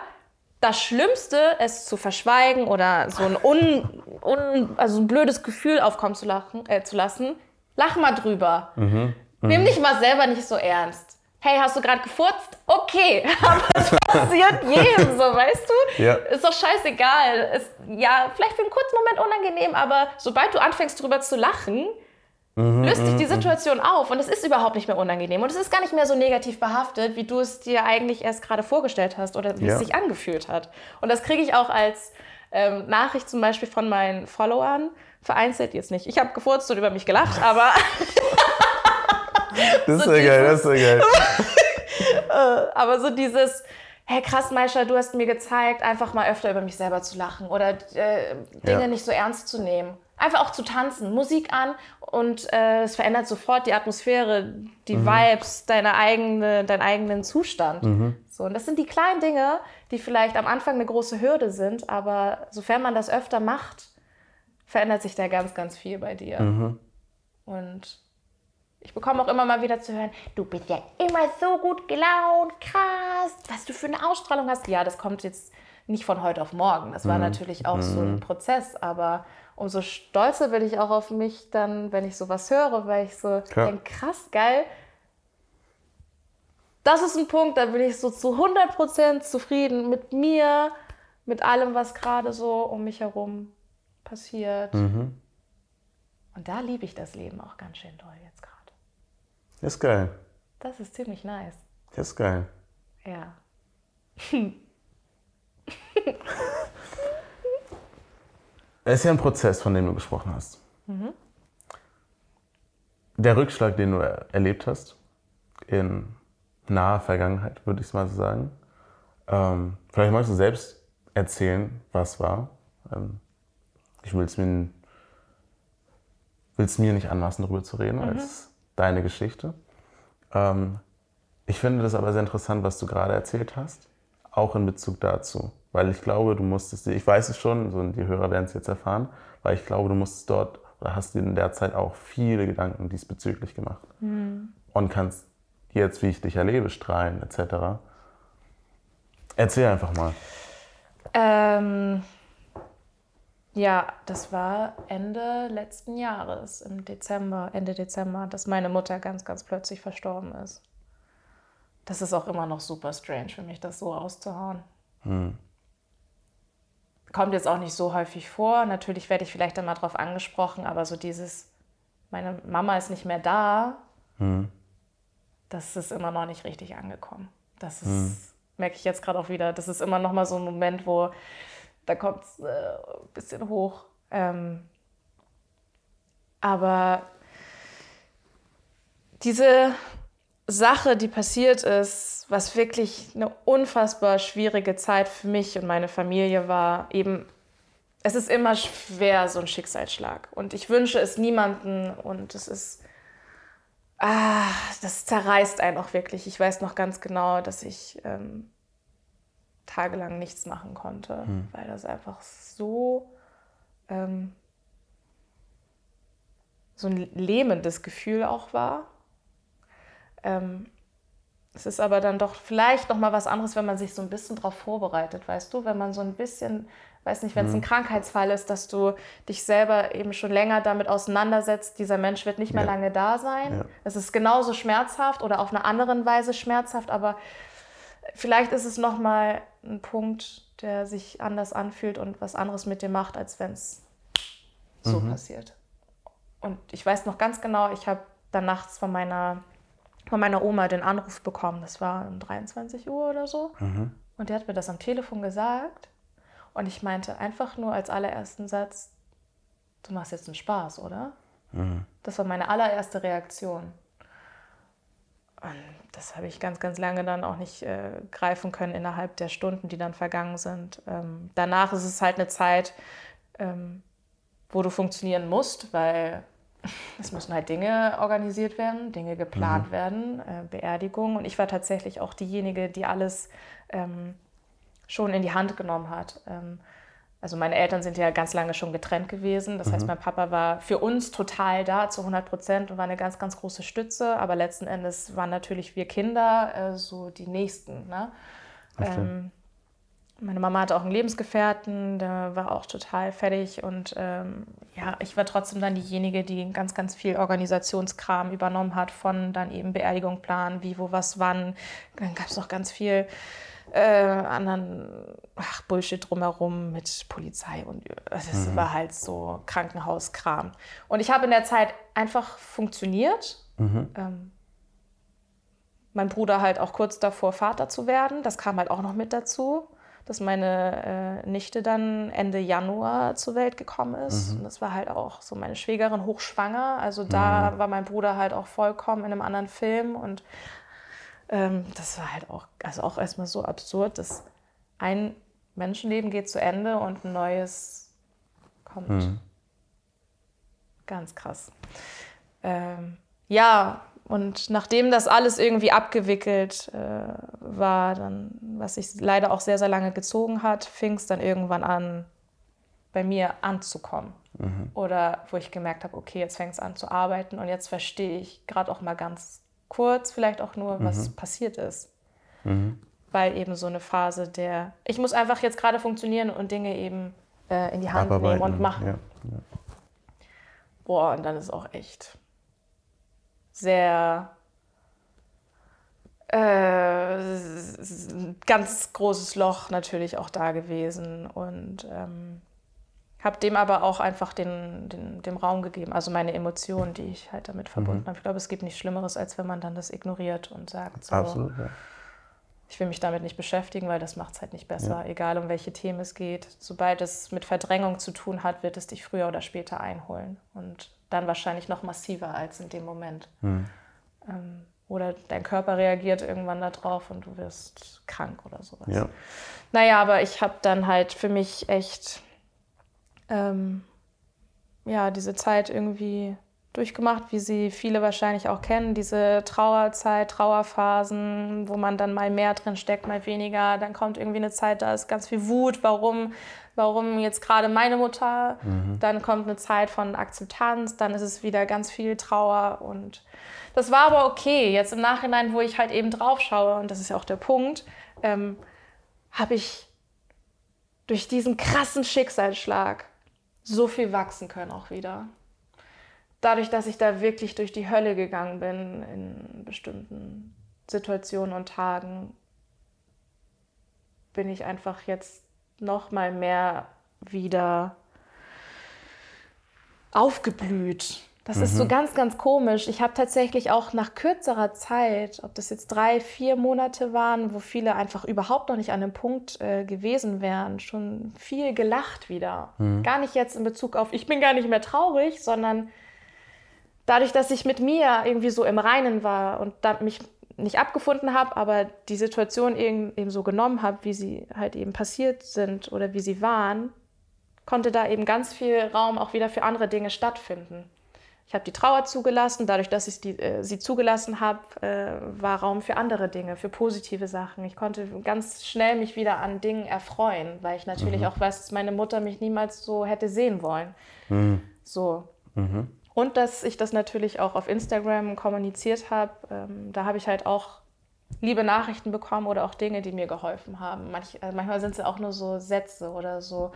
Das Schlimmste, es zu verschweigen oder so ein, un, un, also ein blödes Gefühl aufkommen zu, lachen, äh, zu lassen, lach mal drüber. Mhm. Nimm dich mal selber nicht so ernst. Hey, hast du gerade gefurzt? Okay, aber es passiert jedem so, weißt du? Ja. Ist doch scheißegal. Ist, ja, vielleicht für einen kurzen Moment unangenehm, aber sobald du anfängst drüber zu lachen, löst sich die Situation auf und es ist überhaupt nicht mehr unangenehm und es ist gar nicht mehr so negativ behaftet, wie du es dir eigentlich erst gerade vorgestellt hast oder wie Ja. es sich angefühlt hat. Und das kriege ich auch als ähm, Nachricht zum Beispiel von meinen Followern, vereinzelt jetzt nicht. Ich habe gefurzt und über mich gelacht, aber Das ist ja geil, das ist ja geil. Aber so dieses, hey krass, Maisha, du hast mir gezeigt, einfach mal öfter über mich selber zu lachen oder äh, Dinge Ja. nicht so ernst zu nehmen. Einfach auch zu tanzen, Musik an und äh, es verändert sofort die Atmosphäre, die Mhm. Vibes, deine eigene, deinen eigenen Zustand. So, und das sind die kleinen Dinge, die vielleicht am Anfang eine große Hürde sind, aber sofern man das öfter macht, verändert sich da ganz, ganz viel bei dir. Mhm. Und ich bekomme auch immer mal wieder zu hören, du bist ja immer so gut gelaunt, krass, was du für eine Ausstrahlung hast. Ja, das kommt jetzt nicht von heute auf morgen. Das war natürlich auch so ein Prozess, aber umso stolzer bin ich auch auf mich dann, wenn ich sowas höre, weil ich so Klar. denke, krass, geil. Das ist ein Punkt, da bin ich so zu 100% zufrieden mit mir, mit allem, was gerade so um mich herum passiert. Und da liebe ich das Leben auch ganz schön doll jetzt. Das ist geil. Das ist ziemlich nice. Das ist geil. Ja. Es ist ja ein Prozess, von dem du gesprochen hast. Der Rückschlag, den du er- erlebt hast, in naher Vergangenheit, würde ich mal so sagen. Ähm, vielleicht magst du selbst erzählen, was war. Ähm, ich will es mir, will's mir nicht anmaßen, darüber zu reden, weil es ist deine Geschichte. Ähm, ich finde das aber sehr interessant, was du gerade erzählt hast, auch in Bezug dazu. Weil ich glaube, du musstest, ich weiß es schon, so, die Hörer werden es jetzt erfahren, weil ich glaube, du musstest dort oder hast dir in der Zeit auch viele Gedanken diesbezüglich gemacht. Und kannst jetzt, wie ich dich erlebe, strahlen etc. Erzähl einfach mal. Ähm, ja, das war Ende letzten Jahres, im Dezember, Ende Dezember, dass meine Mutter ganz, ganz plötzlich verstorben ist. Das ist auch immer noch super strange für mich, das so auszuhauen. Kommt jetzt auch nicht so häufig vor. Natürlich werde ich vielleicht einmal drauf angesprochen, aber so dieses, meine Mama ist nicht mehr da, das ist immer noch nicht richtig angekommen. Das ist merke ich jetzt gerade auch wieder. Das ist immer noch mal so ein Moment, wo da kommt es äh, ein bisschen hoch. Ähm, aber diese Sache, die passiert ist, was wirklich eine unfassbar schwierige Zeit für mich und meine Familie war, eben, es ist immer schwer, so ein Schicksalsschlag. Und ich wünsche es niemanden und es ist, ah, das zerreißt einen auch wirklich. Ich weiß noch ganz genau, dass ich ähm, tagelang nichts machen konnte, hm. weil das einfach so, ähm, so ein lähmendes Gefühl auch war. Ähm, es ist aber dann doch vielleicht noch mal was anderes, wenn man sich so ein bisschen darauf vorbereitet, weißt du, wenn man so ein bisschen, weiß nicht, wenn es ein mhm. Krankheitsfall ist, dass du dich selber eben schon länger damit auseinandersetzt, dieser Mensch wird nicht mehr ja. lange da sein. Ja. Es ist genauso schmerzhaft oder auf eine andere Weise schmerzhaft, aber vielleicht ist es noch mal ein Punkt, der sich anders anfühlt und was anderes mit dir macht, als wenn es so mhm. passiert. Und ich weiß noch ganz genau, ich habe dann nachts von meiner von meiner Oma den Anruf bekommen. Das war um 23 Uhr oder so. Mhm. Und die hat mir das am Telefon gesagt. Und ich meinte einfach nur als allerersten Satz, du machst jetzt einen Spaß, oder? Mhm. Das war meine allererste Reaktion. Und das habe ich ganz, ganz lange dann auch nicht äh, greifen können innerhalb der Stunden, die dann vergangen sind. Ähm, danach ist es halt eine Zeit, ähm, wo du funktionieren musst, weil es müssen halt Dinge organisiert werden, Dinge geplant mhm. werden, äh, Beerdigung. Und ich war tatsächlich auch diejenige, die alles ähm, schon in die Hand genommen hat. Also meine Eltern sind ja ganz lange schon getrennt gewesen. Das mhm. heißt, mein Papa war für uns total da zu 100 Prozent und war eine ganz, ganz große Stütze. Aber letzten Endes waren natürlich wir Kinder äh, so die Nächsten. Ne? Ähm, meine Mama hatte auch einen Lebensgefährten, der war auch total fertig. Und ähm, ja, ich war trotzdem dann diejenige, die ganz, ganz viel Organisationskram übernommen hat, von dann eben Beerdigung planen, wie, wo, was, wann. Dann gab es noch ganz viel äh, anderen ach, Bullshit drumherum mit Polizei. Und es mhm. war halt so Krankenhauskram. Und ich habe in der Zeit einfach funktioniert. Mhm. Ähm, mein Bruder halt auch kurz davor, Vater zu werden. Das kam halt auch noch mit dazu dass meine äh, Nichte dann Ende Januar zur Welt gekommen ist. Mhm. Und das war halt auch so meine Schwägerin hochschwanger. Also da mhm. war mein Bruder halt auch vollkommen in einem anderen Film. Und ähm, das war halt auch, also auch erstmal so absurd, dass ein Menschenleben geht zu Ende und ein neues kommt. Mhm. Ganz krass. Ähm, ja, und nachdem das alles irgendwie abgewickelt äh, war, dann, was sich leider auch sehr, sehr lange gezogen hat, fing es dann irgendwann an, bei mir anzukommen. Mhm. Oder wo ich gemerkt habe, okay, jetzt fängt es an zu arbeiten und jetzt verstehe ich gerade auch mal ganz kurz, vielleicht auch nur, was mhm. passiert ist. Mhm. Weil eben so eine Phase der, ich muss einfach jetzt gerade funktionieren und Dinge eben äh, in die Hand Abarbeiten. nehmen und machen. Ja. Ja. Boah, und dann ist auch echt sehr äh, ganz großes Loch natürlich auch da gewesen und ähm, habe dem aber auch einfach den, den, dem Raum gegeben, also meine Emotionen, die ich halt damit verbunden mhm. habe. Ich glaube, es gibt nichts Schlimmeres, als wenn man dann das ignoriert und sagt, so, Absolut, ja. ich will mich damit nicht beschäftigen, weil das macht es halt nicht besser, ja. egal um welche Themen es geht. Sobald es mit Verdrängung zu tun hat, wird es dich früher oder später einholen und dann wahrscheinlich noch massiver als in dem Moment. Mhm. Ähm, oder dein Körper reagiert irgendwann darauf und du wirst krank oder sowas. Ja. Naja, aber ich habe dann halt für mich echt ähm, ja, diese Zeit irgendwie durchgemacht, wie sie viele wahrscheinlich auch kennen, diese Trauerzeit, Trauerphasen, wo man dann mal mehr drin steckt, mal weniger. Dann kommt irgendwie eine Zeit, da ist ganz viel Wut, warum warum jetzt gerade meine Mutter, mhm. dann kommt eine Zeit von Akzeptanz, dann ist es wieder ganz viel Trauer und das war aber okay. Jetzt im Nachhinein, wo ich halt eben drauf schaue, und das ist ja auch der Punkt, ähm, habe ich durch diesen krassen Schicksalsschlag so viel wachsen können auch wieder. Dadurch, dass ich da wirklich durch die Hölle gegangen bin in bestimmten Situationen und Tagen, bin ich einfach jetzt noch mal mehr wieder aufgeblüht. Das mhm. ist so mhm. ganz, ganz komisch. Ich habe tatsächlich auch nach kürzerer Zeit, ob das jetzt drei, vier Monate waren, wo viele einfach überhaupt noch nicht an dem Punkt äh, gewesen wären, schon viel gelacht wieder. Mhm. Gar nicht jetzt in Bezug auf, ich bin gar nicht mehr traurig, sondern dadurch, dass ich mit mir irgendwie so im Reinen war und mich nicht abgefunden habe, aber die Situation eben, eben so genommen habe, wie sie halt eben passiert sind oder wie sie waren, konnte da eben ganz viel Raum auch wieder für andere Dinge stattfinden. Ich habe die Trauer zugelassen. Dadurch, dass ich die, äh, sie zugelassen habe, äh, war Raum für andere Dinge, für positive Sachen. Ich konnte ganz schnell mich wieder an Dingen erfreuen, weil ich natürlich mhm. auch weiß, dass meine Mutter mich niemals so hätte sehen wollen. Mhm. So. Mhm. Und dass ich das natürlich auch auf Instagram kommuniziert habe. Ähm, da habe ich halt auch liebe Nachrichten bekommen oder auch Dinge, die mir geholfen haben. Manch, also manchmal sind es auch nur so Sätze oder so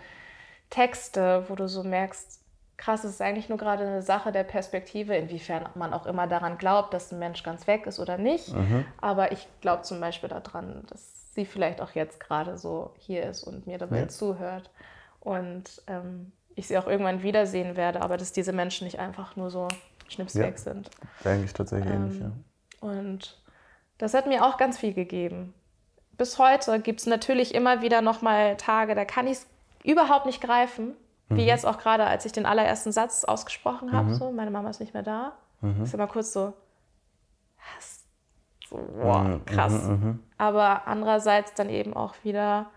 Texte, wo du so merkst, krass, es ist eigentlich nur gerade eine Sache der Perspektive, inwiefern man auch immer daran glaubt, dass ein Mensch ganz weg ist oder nicht. Mhm. Aber ich glaube zum Beispiel daran, dass sie vielleicht auch jetzt gerade so hier ist und mir dabei ja. zuhört. Und ähm, ich sie auch irgendwann wiedersehen werde, aber dass diese Menschen nicht einfach nur so schnipsweg ja. sind. Denke ich tatsächlich ähm, ähnlich, ja. Und das hat mir auch ganz viel gegeben. Bis heute gibt es natürlich immer wieder nochmal Tage, da kann ich es überhaupt nicht greifen. Wie mhm. jetzt auch gerade, als ich den allerersten Satz ausgesprochen habe, mhm. so, meine Mama ist nicht mehr da. Mhm. Ist immer kurz so, was? So, boah, mhm, krass. Mhm, mhm. Aber andererseits dann eben auch wieder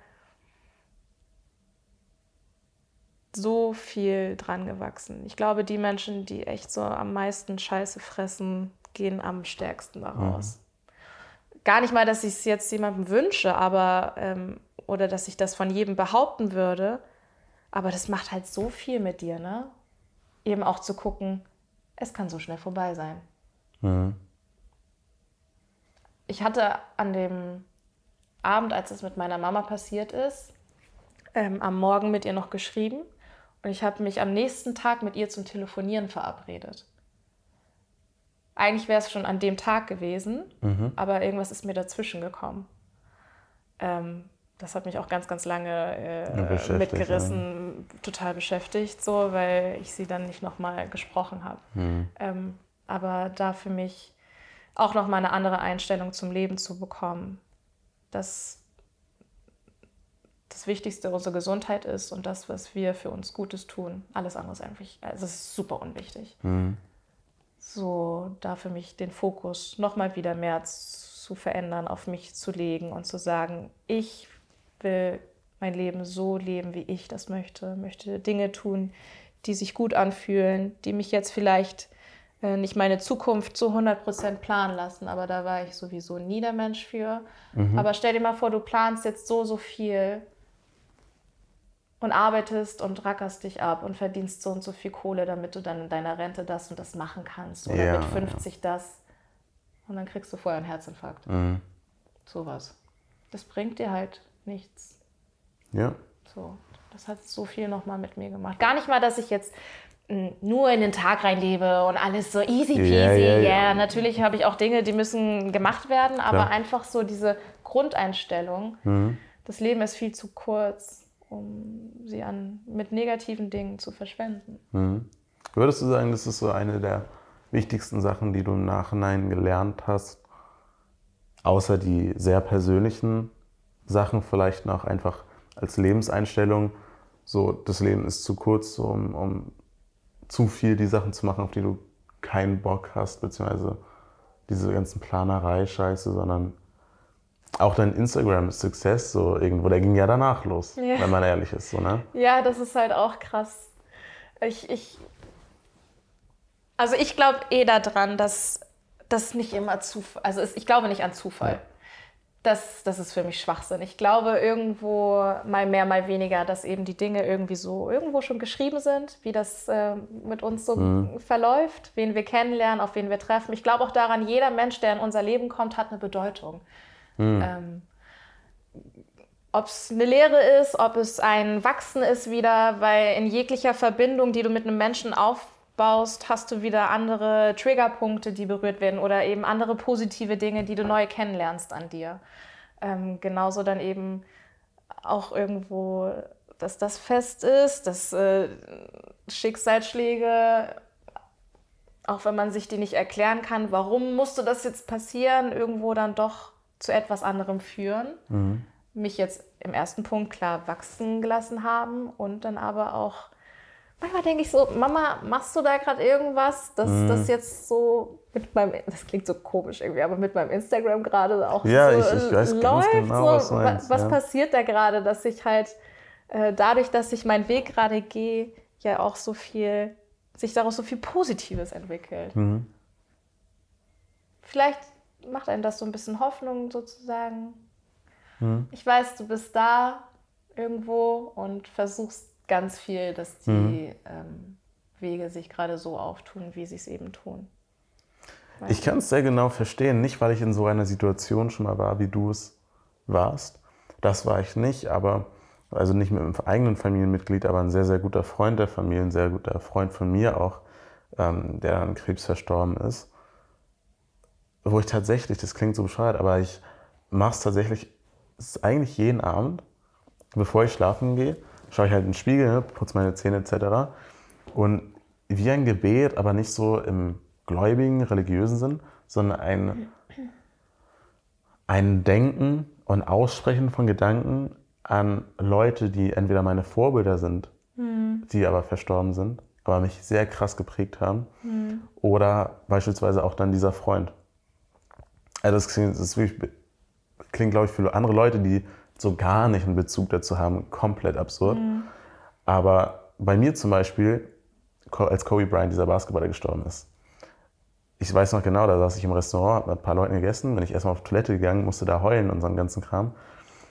so viel dran gewachsen. Ich glaube, die Menschen, die echt so am meisten Scheiße fressen, gehen am stärksten daraus. Gar nicht mal, dass ich es jetzt jemandem wünsche, aber ähm, oder dass ich das von jedem behaupten würde, aber das macht halt so viel mit dir, ne? Eben auch zu gucken, es kann so schnell vorbei sein. Mhm. Ich hatte an dem Abend, als es mit meiner Mama passiert ist, ähm, am Morgen mit ihr noch geschrieben und ich habe mich am nächsten Tag mit ihr zum Telefonieren verabredet. Eigentlich wäre es schon an dem Tag gewesen, mhm. aber irgendwas ist mir dazwischen gekommen. Ähm, das hat mich auch ganz, ganz lange äh, mitgerissen, ja. total beschäftigt, so, weil ich sie dann nicht nochmal gesprochen habe. Mhm. Ähm, aber da für mich auch nochmal eine andere Einstellung zum Leben zu bekommen, dass das Wichtigste unsere Gesundheit ist und das, was wir für uns Gutes tun. Alles andere ist einfach, also es ist super unwichtig. Mhm. So, da für mich den Fokus nochmal wieder mehr zu verändern, auf mich zu legen und zu sagen, ich will mein Leben so leben, wie ich das möchte, möchte Dinge tun, die sich gut anfühlen, die mich jetzt vielleicht äh, nicht meine Zukunft zu 100% planen lassen, aber da war ich sowieso nie der Mensch für. Mhm. Aber stell dir mal vor, du planst jetzt so, so viel und arbeitest und rackerst dich ab und verdienst so und so viel Kohle, damit du dann in deiner Rente das und das machen kannst oder ja, mit 50 ja. das und dann kriegst du vorher einen Herzinfarkt. Mhm. Sowas. Das bringt dir halt nichts. Ja. So, das hat so viel nochmal mit mir gemacht. Gar nicht mal, dass ich jetzt hm, nur in den Tag reinlebe und alles so easy peasy. Ja, yeah, yeah. natürlich habe ich auch Dinge, die müssen gemacht werden, aber Klar. einfach so diese Grundeinstellung. Mhm. Das Leben ist viel zu kurz, um sie an, mit negativen Dingen zu verschwenden. Mhm. Würdest du sagen, das ist so eine der wichtigsten Sachen, die du im Nachhinein gelernt hast, außer die sehr persönlichen Sachen vielleicht noch einfach als Lebenseinstellung. So, das Leben ist zu kurz, so, um, um zu viel die Sachen zu machen, auf die du keinen Bock hast, beziehungsweise diese ganzen Planerei-Scheiße, sondern auch dein Instagram-Success so irgendwo, der ging ja danach los, ja. wenn man ehrlich ist. So, ne? Ja, das ist halt auch krass. Ich, ich, also ich glaube eh daran, dass das nicht immer Zufall, also ich glaube nicht an Zufall. Ja das, das ist für mich Schwachsinn. Ich glaube irgendwo mal mehr, mal weniger, dass eben die Dinge irgendwie so irgendwo schon geschrieben sind, wie das äh, mit uns so mhm. verläuft, wen wir kennenlernen, auf wen wir treffen. Ich glaube auch daran, jeder Mensch, der in unser Leben kommt, hat eine Bedeutung. Mhm. Ähm, ob es eine Lehre ist, ob es ein Wachsen ist wieder, weil in jeglicher Verbindung, die du mit einem Menschen aufbaust, baust, hast du wieder andere Triggerpunkte, die berührt werden oder eben andere positive Dinge, die du neu kennenlernst an dir. Ähm, genauso dann eben auch irgendwo, dass das fest ist, dass äh, Schicksalsschläge auch wenn man sich die nicht erklären kann, warum musste das jetzt passieren, irgendwo dann doch zu etwas anderem führen. Mhm. Mich jetzt im ersten Punkt klar wachsen gelassen haben und dann aber auch manchmal denke ich so, Mama, machst du da gerade irgendwas, dass mhm. das jetzt so mit meinem, das klingt so komisch irgendwie, aber mit meinem Instagram gerade auch ja, so ich, ich weiß läuft. Genau, was, was, was ja. passiert da gerade, dass ich halt äh, dadurch, dass ich meinen Weg gerade gehe, ja auch so viel, sich daraus so viel Positives entwickelt. Mhm. Vielleicht macht einem das so ein bisschen Hoffnung sozusagen. Mhm. Ich weiß, du bist da irgendwo und versuchst ganz viel, dass die mhm. ähm, Wege sich gerade so auftun, wie sie es eben tun. Weißt ich kann es sehr genau verstehen, nicht weil ich in so einer Situation schon mal war, wie du es warst. Das war ich nicht, aber also nicht mit einem eigenen Familienmitglied, aber ein sehr, sehr guter Freund der Familie, ein sehr guter Freund von mir auch, ähm, der an Krebs verstorben ist. Wo ich tatsächlich, das klingt so bescheuert, aber ich mache es tatsächlich, eigentlich jeden Abend, bevor ich schlafen gehe, schaue ich halt in den Spiegel, ne, putze meine Zähne etc. Und wie ein Gebet, aber nicht so im gläubigen, religiösen Sinn, sondern ein, ein Denken und Aussprechen von Gedanken an Leute, die entweder meine Vorbilder sind, mhm. die aber verstorben sind, aber mich sehr krass geprägt haben, mhm. oder beispielsweise auch dann dieser Freund. Also das klingt, das klingt, glaube ich, für andere Leute, die so gar nicht einen Bezug dazu haben, komplett absurd. Mhm. Aber bei mir zum Beispiel, als Kobe Bryant, dieser Basketballer, gestorben ist, ich weiß noch genau, da saß ich im Restaurant, habe mit ein paar Leuten gegessen, bin ich erstmal auf Toilette gegangen, musste da heulen und so einen ganzen Kram.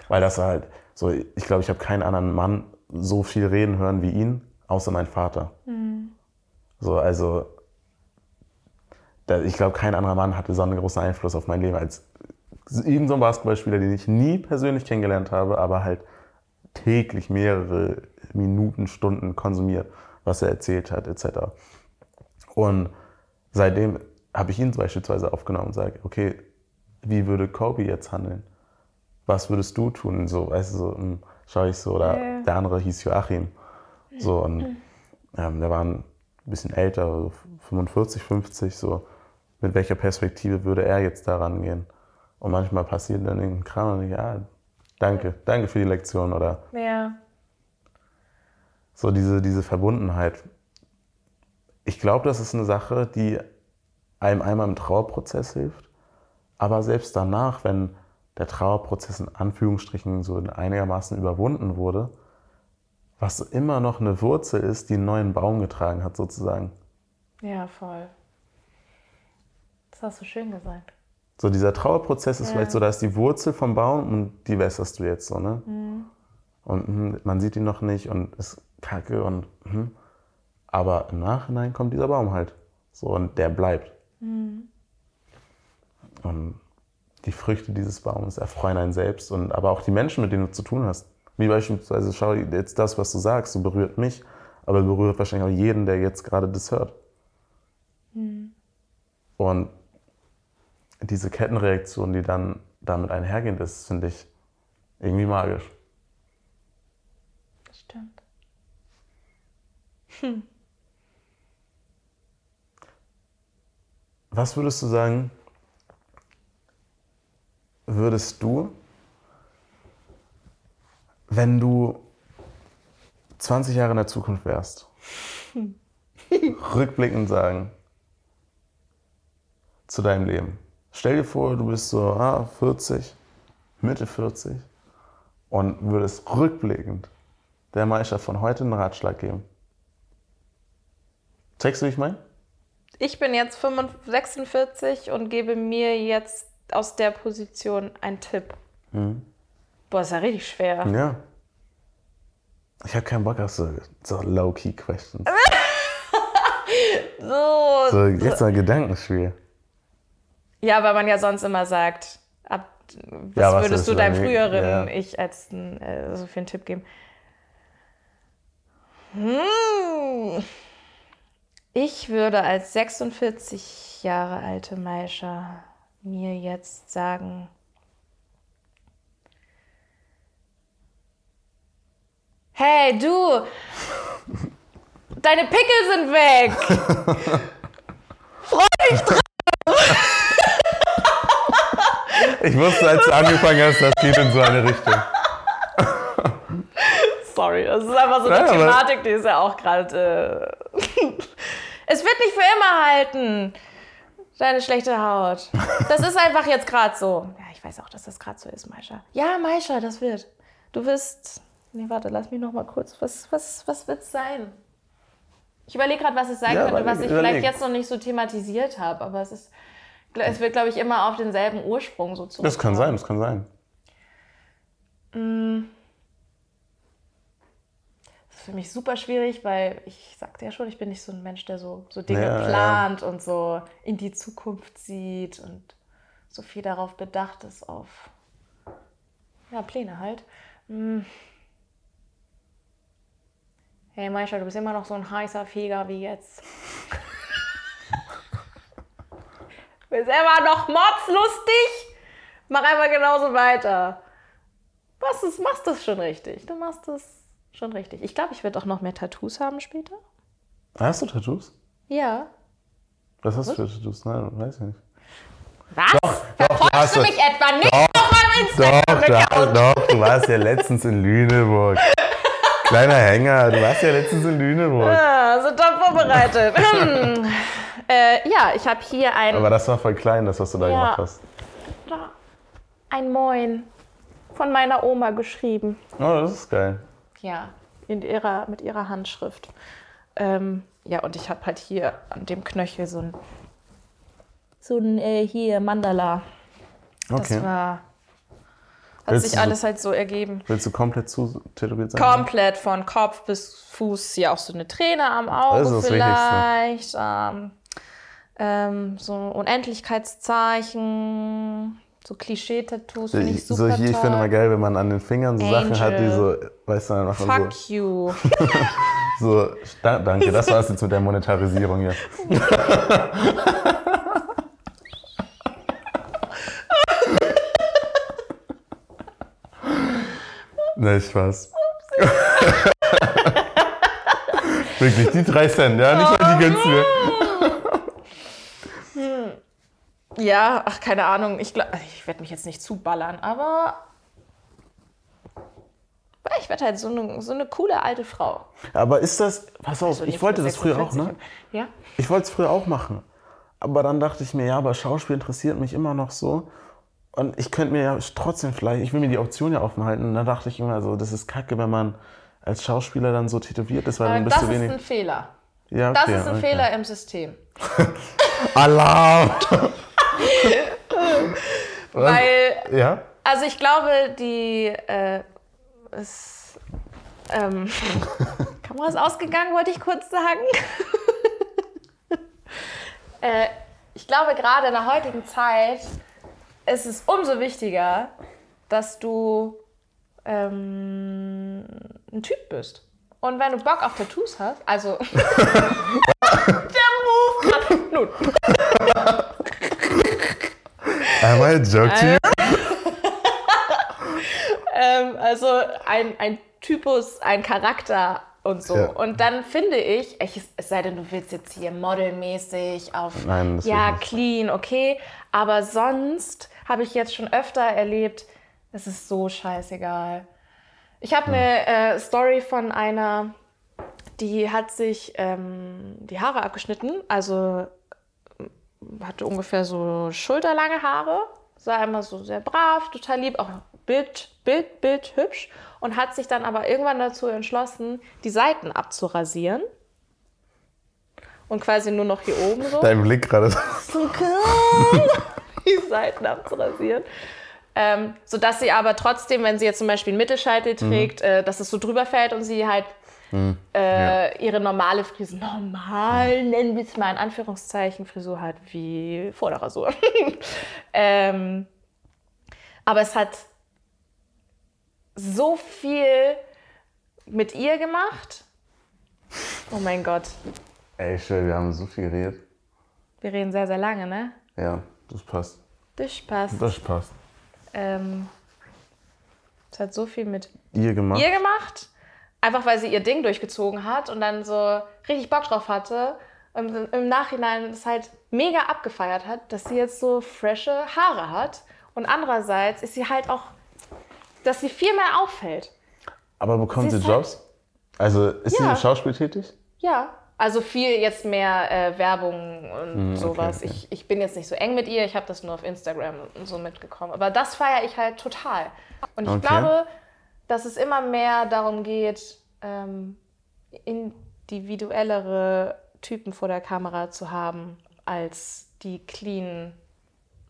Weil das halt, so, ich glaube, ich habe keinen anderen Mann so viel reden hören wie ihn, außer mein Vater. Mhm. So, also, ich glaube, kein anderer Mann hatte so einen großen Einfluss auf mein Leben als irgend so ein Basketballspieler, den ich nie persönlich kennengelernt habe, aber halt täglich mehrere Minuten, Stunden konsumiert, was er erzählt hat, etc. Und seitdem habe ich ihn beispielsweise aufgenommen und sage, okay, wie würde Kobe jetzt handeln? Was würdest du tun? So, weißt du, so hm, schaue ich so, oder ja. der andere hieß Joachim. So, und ähm, der war ein bisschen älter, so 45, 50, so. Mit welcher Perspektive würde er jetzt da rangehen? Und manchmal passiert dann irgendein Kram und ich, ja, danke, danke für die Lektion oder. Ja. So diese, diese Verbundenheit. Ich glaube, das ist eine Sache, die einem einmal im Trauerprozess hilft, aber selbst danach, wenn der Trauerprozess in Anführungsstrichen so einigermaßen überwunden wurde, was immer noch eine Wurzel ist, die einen neuen Baum getragen hat, sozusagen. Ja, voll. Das hast du schön gesagt. So dieser Trauerprozess ist ja. vielleicht so, da ist die Wurzel vom Baum und die wässerst du jetzt so, ne? Mhm. Und mh, man sieht ihn noch nicht und ist kacke und mh. aber im Nachhinein kommt dieser Baum halt. So und der bleibt. Mhm. Und die Früchte dieses Baumes erfreuen einen selbst und aber auch die Menschen, mit denen du zu tun hast. Wie beispielsweise, schau jetzt das, was du sagst, so berührt mich, aber berührt wahrscheinlich auch jeden, der jetzt gerade das hört. Mhm. Und diese Kettenreaktion, die dann damit einhergehend ist, finde ich irgendwie magisch. Das stimmt. Hm. Was würdest du sagen, würdest du, wenn du 20 Jahre in der Zukunft wärst, rückblickend sagen zu deinem Leben? Stell dir vor, du bist so ah, 40, Mitte 40 und würdest rückblickend der Meister von heute einen Ratschlag geben. Checkst du, wie ich meine? Ich bin jetzt 46 und gebe mir jetzt aus der Position einen Tipp. Mhm. Boah, ist ja richtig schwer. Ja. Ich habe keinen Bock auf so, so low-key-Questions. so, so, jetzt mal Gedankenspiel. Ja, weil man ja sonst immer sagt, ab, was, ja, was würdest du deinem früheren ja. Ich als äh, so viel einen Tipp geben? Hm. Ich würde als 46 Jahre alte Maisha mir jetzt sagen, Hey, du! Deine Pickel sind weg! mich dran. Ich wusste, als du angefangen hast, das geht in so eine Richtung. Sorry, das ist einfach so eine Ja, aber- Thematik, die ist ja auch gerade. Äh es wird nicht für immer halten. Deine schlechte Haut. Das ist einfach jetzt gerade so. Ja, ich weiß auch, dass das gerade so ist, Maisha. Ja, Maisha, das wird. Du wirst. Nee, warte, lass mich noch mal kurz. Was, was, was wird es sein? Ich überlege gerade, was es sein Ja, könnte, was ich überleg. vielleicht jetzt noch nicht so thematisiert habe. Aber es ist. Es wird, glaube ich, immer auf denselben Ursprung so zurück. Das kann sein, das kann sein. Das ist für mich super schwierig, weil ich sagte ja schon, ich bin nicht so ein Mensch, der so, so Dinge Ja, ja. plant und so in die Zukunft sieht und so viel darauf bedacht ist, auf ja, Pläne halt. Hm. Hey Maisha, du bist immer noch so ein heißer Feger wie jetzt. bist immer noch mordslustig. Mach einfach genauso weiter. Was ist, machst das schon richtig. Du machst das schon richtig. Ich glaube, ich werde auch noch mehr Tattoos haben später. Hast du Tattoos? Ja. Was hast du für Tattoos? Nein, weiß ich nicht. Was? doch, du Verfolgst du mich etwa nicht Doch, auf meinem Doch, Instagram-Account? doch, doch, du warst ja letztens in Lüneburg. Kleiner Hänger, du warst ja letztens in Lüneburg. Ja, so top vorbereitet. Hm. Äh, ja, ich habe hier ein, Aber das war voll klein, das, was du da Ja. gemacht hast. ein Moin von meiner Oma geschrieben. Oh, das ist geil. Ja, in ihrer, mit ihrer Handschrift. Ähm, ja, und ich habe halt hier an dem Knöchel so ein, so ein äh, hier Mandala. Das Okay. war, hat Willst sich du so- alles halt so ergeben. Willst du komplett zu tätowiert sein? Komplett von Kopf bis Fuß. Hier auch so eine Träne am Auge Das ist das vielleicht. Ähm, ähm, so Unendlichkeitszeichen. So Klischee-Tattoos finde ich so super hier, ich finde immer geil, wenn man an den Fingern so Sachen hat, die Angel. so, weißt du, dann macht man Fuck you. so, so da, danke, das war's jetzt mit der Monetarisierung hier. Ne, Spaß. Wirklich, die drei Cent, ja, nicht mal die gönnst du mir. Ja, ach, keine Ahnung. Ich, glaub, ich werde mich jetzt nicht zuballern, aber ich werde halt so eine, so eine coole alte Frau. Aber ist das, pass auf, ich wollte das früher auch, 46 ne? Ja? Ich wollte es früher auch machen. Aber dann dachte ich mir, ja, aber Schauspiel interessiert mich immer noch so. Und ich könnte mir ja trotzdem vielleicht, ich will mir die Option ja offen halten. Und dann dachte ich immer so, das ist kacke, wenn man als Schauspieler dann so tätowiert ist, weil dann Äh, bist Das du ist wenig. ein Fehler. ja, Das okay, ist ein okay. Fehler im System. Alarm! Weil, Ja? also ich glaube, die äh, ist, ähm, Kamera ist ausgegangen, wollte ich kurz sagen. äh, ich glaube, gerade in der heutigen Zeit ist es umso wichtiger, dass du ähm, ein Typ bist. Und wenn du Bock auf Tattoos hast, also der Move nun, Einmal Joke to you. ähm, also ein, ein Typus, ein Charakter und so. Ja. Und dann finde ich, ich, es sei denn, du willst jetzt hier modelmäßig auf, Nein, ja, clean, okay. Aber sonst habe ich jetzt schon öfter erlebt, es ist so scheißegal. Ich habe eine äh, Story von einer, die hat sich ähm, die Haare abgeschnitten, also hatte ungefähr so schulterlange Haare, sah immer so sehr brav, total lieb, auch Bild, Bild, Bild hübsch und hat sich dann aber irgendwann dazu entschlossen, die Seiten abzurasieren. Und quasi nur noch hier oben so. Dein Blick gerade. So die Seiten abzurasieren. Ähm, sodass sie aber trotzdem, wenn sie jetzt zum Beispiel einen Mittelscheitel trägt, äh, dass es so drüber fällt und sie halt äh, ihre normale Frisur, normal nennen wir es mal in Anführungszeichen, Frisur hat wie vor der Rasur. ähm, aber es hat so viel mit ihr gemacht. Oh mein Gott, Ey, schwör, wir haben so viel geredet. wir reden sehr, sehr lange, ne? Ja, das passt. Das passt. Das passt. Ähm, es hat so viel mit Ihr gemacht. ihr gemacht, einfach weil sie ihr Ding durchgezogen hat und dann so richtig Bock drauf hatte und im Nachhinein es halt mega abgefeiert hat, dass sie jetzt so frische Haare hat. Und andererseits ist sie halt auch, dass sie viel mehr auffällt. Aber bekommt Sie sie ist halt- Jobs? Also ist Ja. sie Schauspiel tätig? Ja, also viel jetzt mehr äh, Werbung und okay, sowas. okay. Ich, ich bin jetzt nicht so eng mit ihr, ich habe das nur auf Instagram und so mitgekommen. Aber das feiere ich halt total. Und ich Okay. glaube, dass es immer mehr darum geht, ähm, individuellere Typen vor der Kamera zu haben, als die clean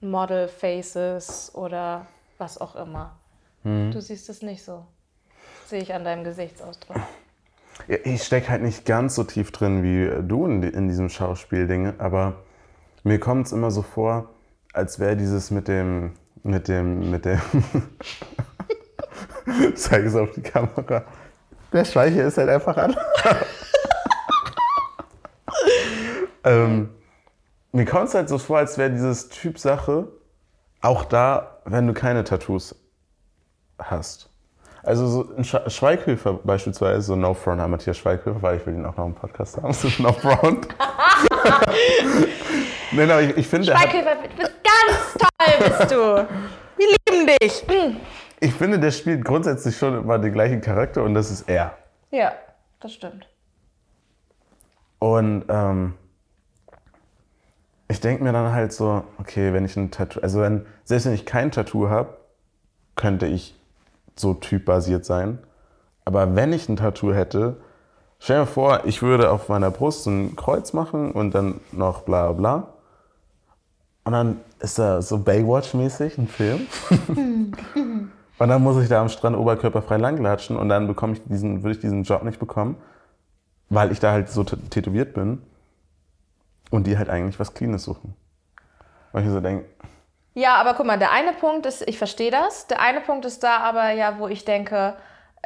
Model Faces oder was auch immer. Hm. Du siehst es nicht so. Sehe ich an deinem Gesichtsausdruck. Ich stecke halt nicht ganz so tief drin wie du in, in diesem Schauspielding, aber mir kommt es immer so vor, als wäre dieses mit dem, mit dem, mit dem, zeig es auf die Kamera. Der Speicher ist halt einfach an. ähm, mir kommt es halt so vor, als wäre dieses Typ Sache auch da, wenn du keine Tattoos hast. Also so ein Sch Schweighöfer beispielsweise, so No Front an Matthias Schweighöfer, weil ich will ihn auch noch im Podcast haben, so No Front. Nein, aber ich, ich finde, Schweighöfer, du bist ganz toll, bist du. Wir lieben dich. Ich finde, der spielt grundsätzlich schon immer den gleichen Charakter und das ist er. Ja, das stimmt. Und ähm, ich denke mir dann halt so, okay, wenn ich ein Tattoo, also wenn, selbst wenn ich kein Tattoo habe, könnte ich so typbasiert sein. Aber wenn ich ein Tattoo hätte, stell dir vor, ich würde auf meiner Brust so ein Kreuz machen und dann noch bla bla. Und dann ist da so Baywatch-mäßig ein Film. und dann muss ich da am Strand oberkörperfrei langlatschen und dann bekomme ich diesen, würde ich diesen Job nicht bekommen, weil ich da halt so tä- tätowiert bin und die halt eigentlich was Cleanes suchen. Weil ich so denke, Ja, aber guck mal, der eine Punkt ist, ich verstehe das. Der eine Punkt ist da aber ja, wo ich denke,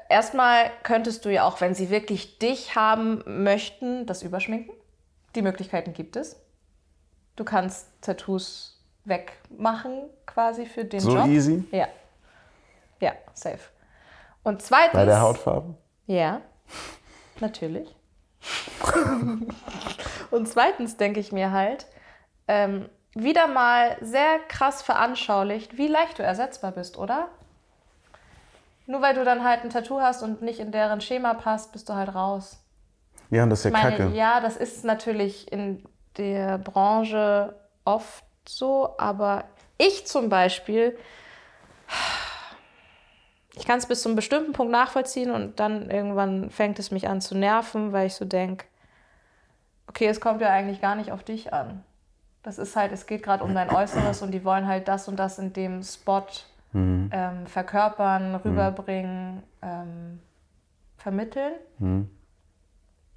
erstmal könntest du ja auch, wenn sie wirklich dich haben möchten, das überschminken. Die Möglichkeiten gibt es. Du kannst Tattoos wegmachen quasi für den so Job. easy Ja. Ja, safe. Und zweitens. bei der Hautfarbe. Ja, natürlich. Und zweitens denke ich mir halt, ähm, wieder mal sehr krass veranschaulicht, wie leicht du ersetzbar bist, oder? Nur weil du dann halt ein Tattoo hast und nicht in deren Schema passt, bist du halt raus. Ja, und das ist ja meine, kacke. ja, das ist natürlich in der Branche oft so, aber ich zum Beispiel, ich kann es bis zu einem bestimmten Punkt nachvollziehen und dann irgendwann fängt es mich an zu nerven, weil ich so denke, okay, es kommt ja eigentlich gar nicht auf dich an. Das ist halt, es geht gerade um dein Äußeres und die wollen halt das und das in dem Spot Mhm. ähm, verkörpern, rüberbringen, ähm, vermitteln. Mhm.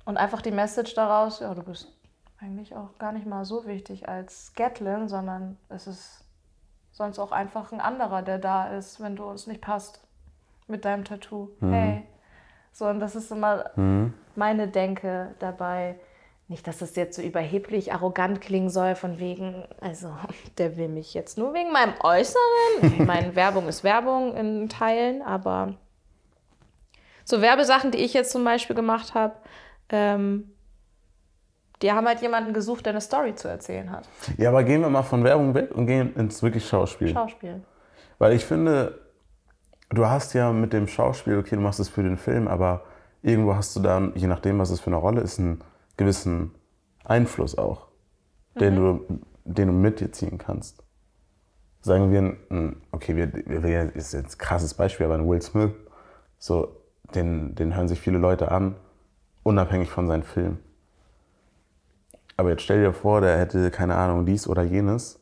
Und einfach die Message daraus, ja, du bist eigentlich auch gar nicht mal so wichtig als Gatlin, sondern es ist sonst auch einfach ein anderer, der da ist, wenn du uns nicht passt mit deinem Tattoo. Hey. So, und das ist immer meine Denke dabei. Nicht, dass das jetzt so überheblich, arrogant klingen soll, von wegen, also der will mich jetzt nur wegen meinem Äußeren. Ich meine, Werbung ist Werbung in Teilen, aber so Werbesachen, die ich jetzt zum Beispiel gemacht habe, ähm, die haben halt jemanden gesucht, der eine Story zu erzählen hat. Ja, aber gehen wir mal von Werbung weg und gehen ins wirklich Schauspiel. Schauspiel. Weil ich finde, du hast ja mit dem Schauspiel, okay, du machst es für den Film, aber irgendwo hast du dann, je nachdem, was es für eine Rolle ist, einen gewissen Einfluss auch, den, du, den du mit dir ziehen kannst. Sagen wir, okay, wir, wir, wir- ist jetzt ein krasses Beispiel, aber ein Will Smith, so, den, den hören sich viele Leute an, unabhängig von seinem Film. Aber jetzt stell dir vor, der hätte, keine Ahnung, dies oder jenes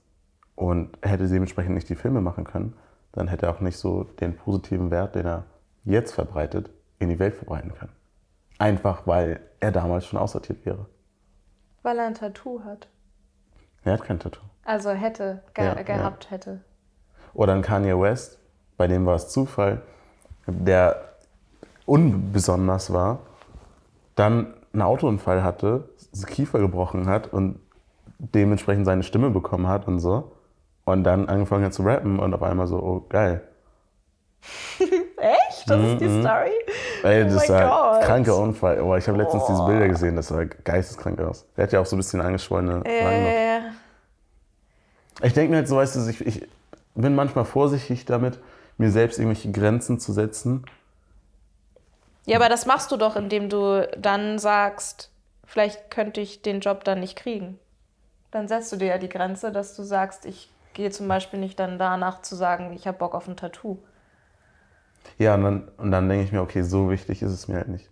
und hätte dementsprechend nicht die Filme machen können, dann hätte er auch nicht so den positiven Wert, den er jetzt verbreitet, in die Welt verbreiten können. Einfach weil er damals schon aussortiert wäre. Weil er ein Tattoo hat. Er hat kein Tattoo. Also hätte, ge Ja, gehabt hätte. Oder ein Kanye West, bei dem war es Zufall, der unbesonders war, dann einen Autounfall hatte, Kiefer gebrochen hat und dementsprechend seine Stimme bekommen hat und so. Und dann angefangen zu rappen und auf einmal so, oh geil. Echt? Das ist die Story. Ey, Oh das mein war Gott. kranker Unfall. Oh, ich habe letztens diese Bilder gesehen, das sah geisteskrank aus. Der hat ja auch so ein bisschen angeschwollene Wangen. Äh, Ich denke mir halt so, weißt du, ich, ich bin manchmal vorsichtig damit, mir selbst irgendwelche Grenzen zu setzen. ja, aber das machst du doch, indem du dann sagst, vielleicht könnte ich den Job dann nicht kriegen. Dann setzt du dir ja die Grenze, dass du sagst, ich gehe zum Beispiel nicht dann danach zu sagen, ich habe Bock auf ein Tattoo. Ja, und dann, und dann denke ich mir, okay, so wichtig ist es mir halt nicht.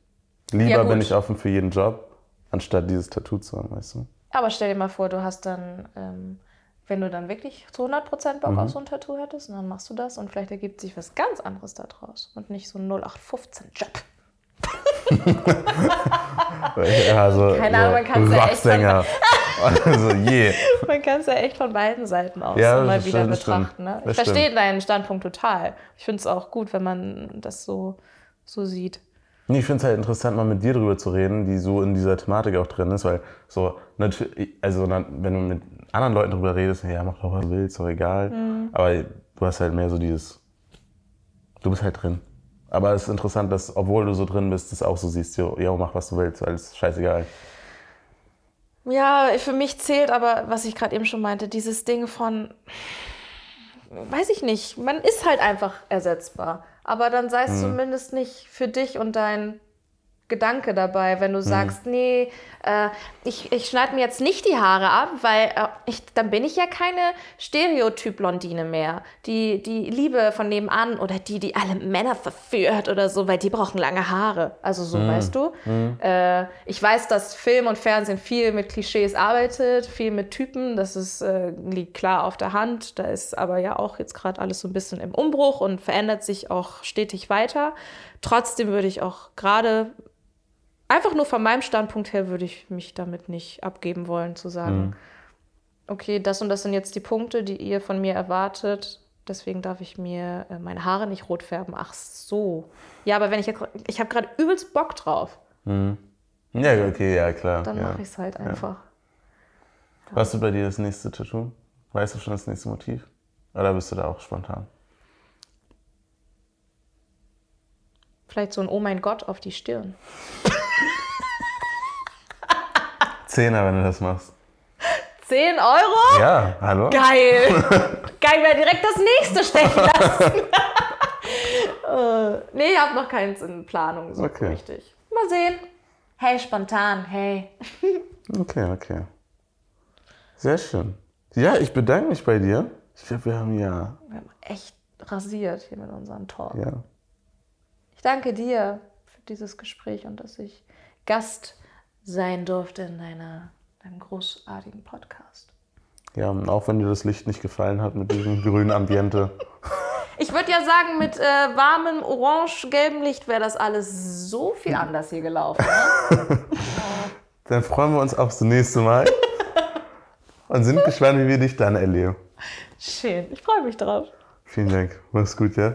Lieber Ja, bin ich offen für jeden Job, anstatt dieses Tattoo zu haben, weißt du? Aber stell dir mal vor, du hast dann, ähm, wenn du dann wirklich zu 100% Bock auf so ein Tattoo hättest, und dann machst du das und vielleicht ergibt sich was ganz anderes daraus und nicht so ein 0815-Job. Also, Keine Ahnung, man kann's ja echt. Also, je. Man kann es ja echt von beiden Seiten aus Ja, das wieder stimmt, betrachten. Ne? Ich verstehe stimmt. deinen Standpunkt total. Ich finde es auch gut, wenn man das so, so sieht. Nee, ich finde es halt interessant, mal mit dir drüber zu reden, die so in dieser Thematik auch drin ist, weil so, also wenn du mit anderen Leuten drüber redest, ja, mach doch was du willst, ist doch egal. Mhm. Aber du hast halt mehr so dieses, du bist halt drin. Aber es ist interessant, dass, obwohl du so drin bist, das auch so siehst, jo, jo mach was du willst, weil es ist scheißegal. Ja, für mich zählt aber, was ich gerade eben schon meinte, dieses Ding von, weiß ich nicht, man ist halt einfach ersetzbar. Aber dann sei es zumindest nicht für dich und dein Gedanke dabei, wenn du sagst, nee, äh, ich, ich schneide mir jetzt nicht die Haare ab, weil äh, ich, dann bin ich ja keine Stereotyp-Blondine mehr. Die, die Liebe von nebenan oder die, die alle Männer verführt oder so, weil die brauchen lange Haare. Also so, weißt du? Äh, ich weiß, dass Film und Fernsehen viel mit Klischees arbeitet, viel mit Typen. Das ist, äh, liegt klar auf der Hand. Da ist aber ja auch jetzt gerade alles so ein bisschen im Umbruch und verändert sich auch stetig weiter. Trotzdem würde ich auch gerade einfach nur von meinem Standpunkt her würde ich mich damit nicht abgeben wollen, zu sagen, okay, das und das sind jetzt die Punkte, die ihr von mir erwartet. Deswegen darf ich mir äh, meine Haare nicht rot färben. Ach so. Ja, aber wenn ich jetzt, ich habe gerade übelst Bock drauf, Ja, okay, ja, klar. dann ja. mache ich es halt einfach. Was ist bei dir das nächste Tattoo? Weißt du schon das nächste Motiv? Oder bist du da auch spontan? Vielleicht so ein Oh mein Gott auf die Stirn. Zehner, wenn du das machst. 10 Euro? Ja, hallo? Geil. Geil, wäre direkt das nächste stechen lassen. äh, nee, ich habe noch keins in Planung, so Okay. richtig. Mal sehen. Hey, spontan, hey. Okay, okay. Sehr schön. Ja, ich bedanke mich bei dir. Ich glaube, wir haben ja, Wir haben echt rasiert hier mit unserem Talk. ja. Ich danke dir für dieses Gespräch und dass ich Gast sein durfte in deiner, deinem großartigen Podcast. Ja, und auch wenn dir das Licht nicht gefallen hat mit diesem grünen Ambiente. Ich würde ja sagen, mit äh, warmem orange-gelbem Licht wäre das alles so viel anders hier gelaufen. Ne? Dann freuen wir uns aufs nächste Mal. Und sind gespannt, wie wir dich dann erleben. Schön, ich freue mich drauf. Vielen Dank. Mach's gut, ja?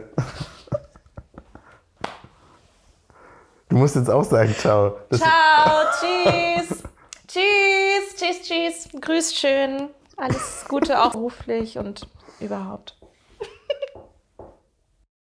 Du musst jetzt auch sagen, ciao. Das Ciao, tschüss. tschüss, tschüss, tschüss. Grüß schön. Alles Gute auch beruflich und überhaupt.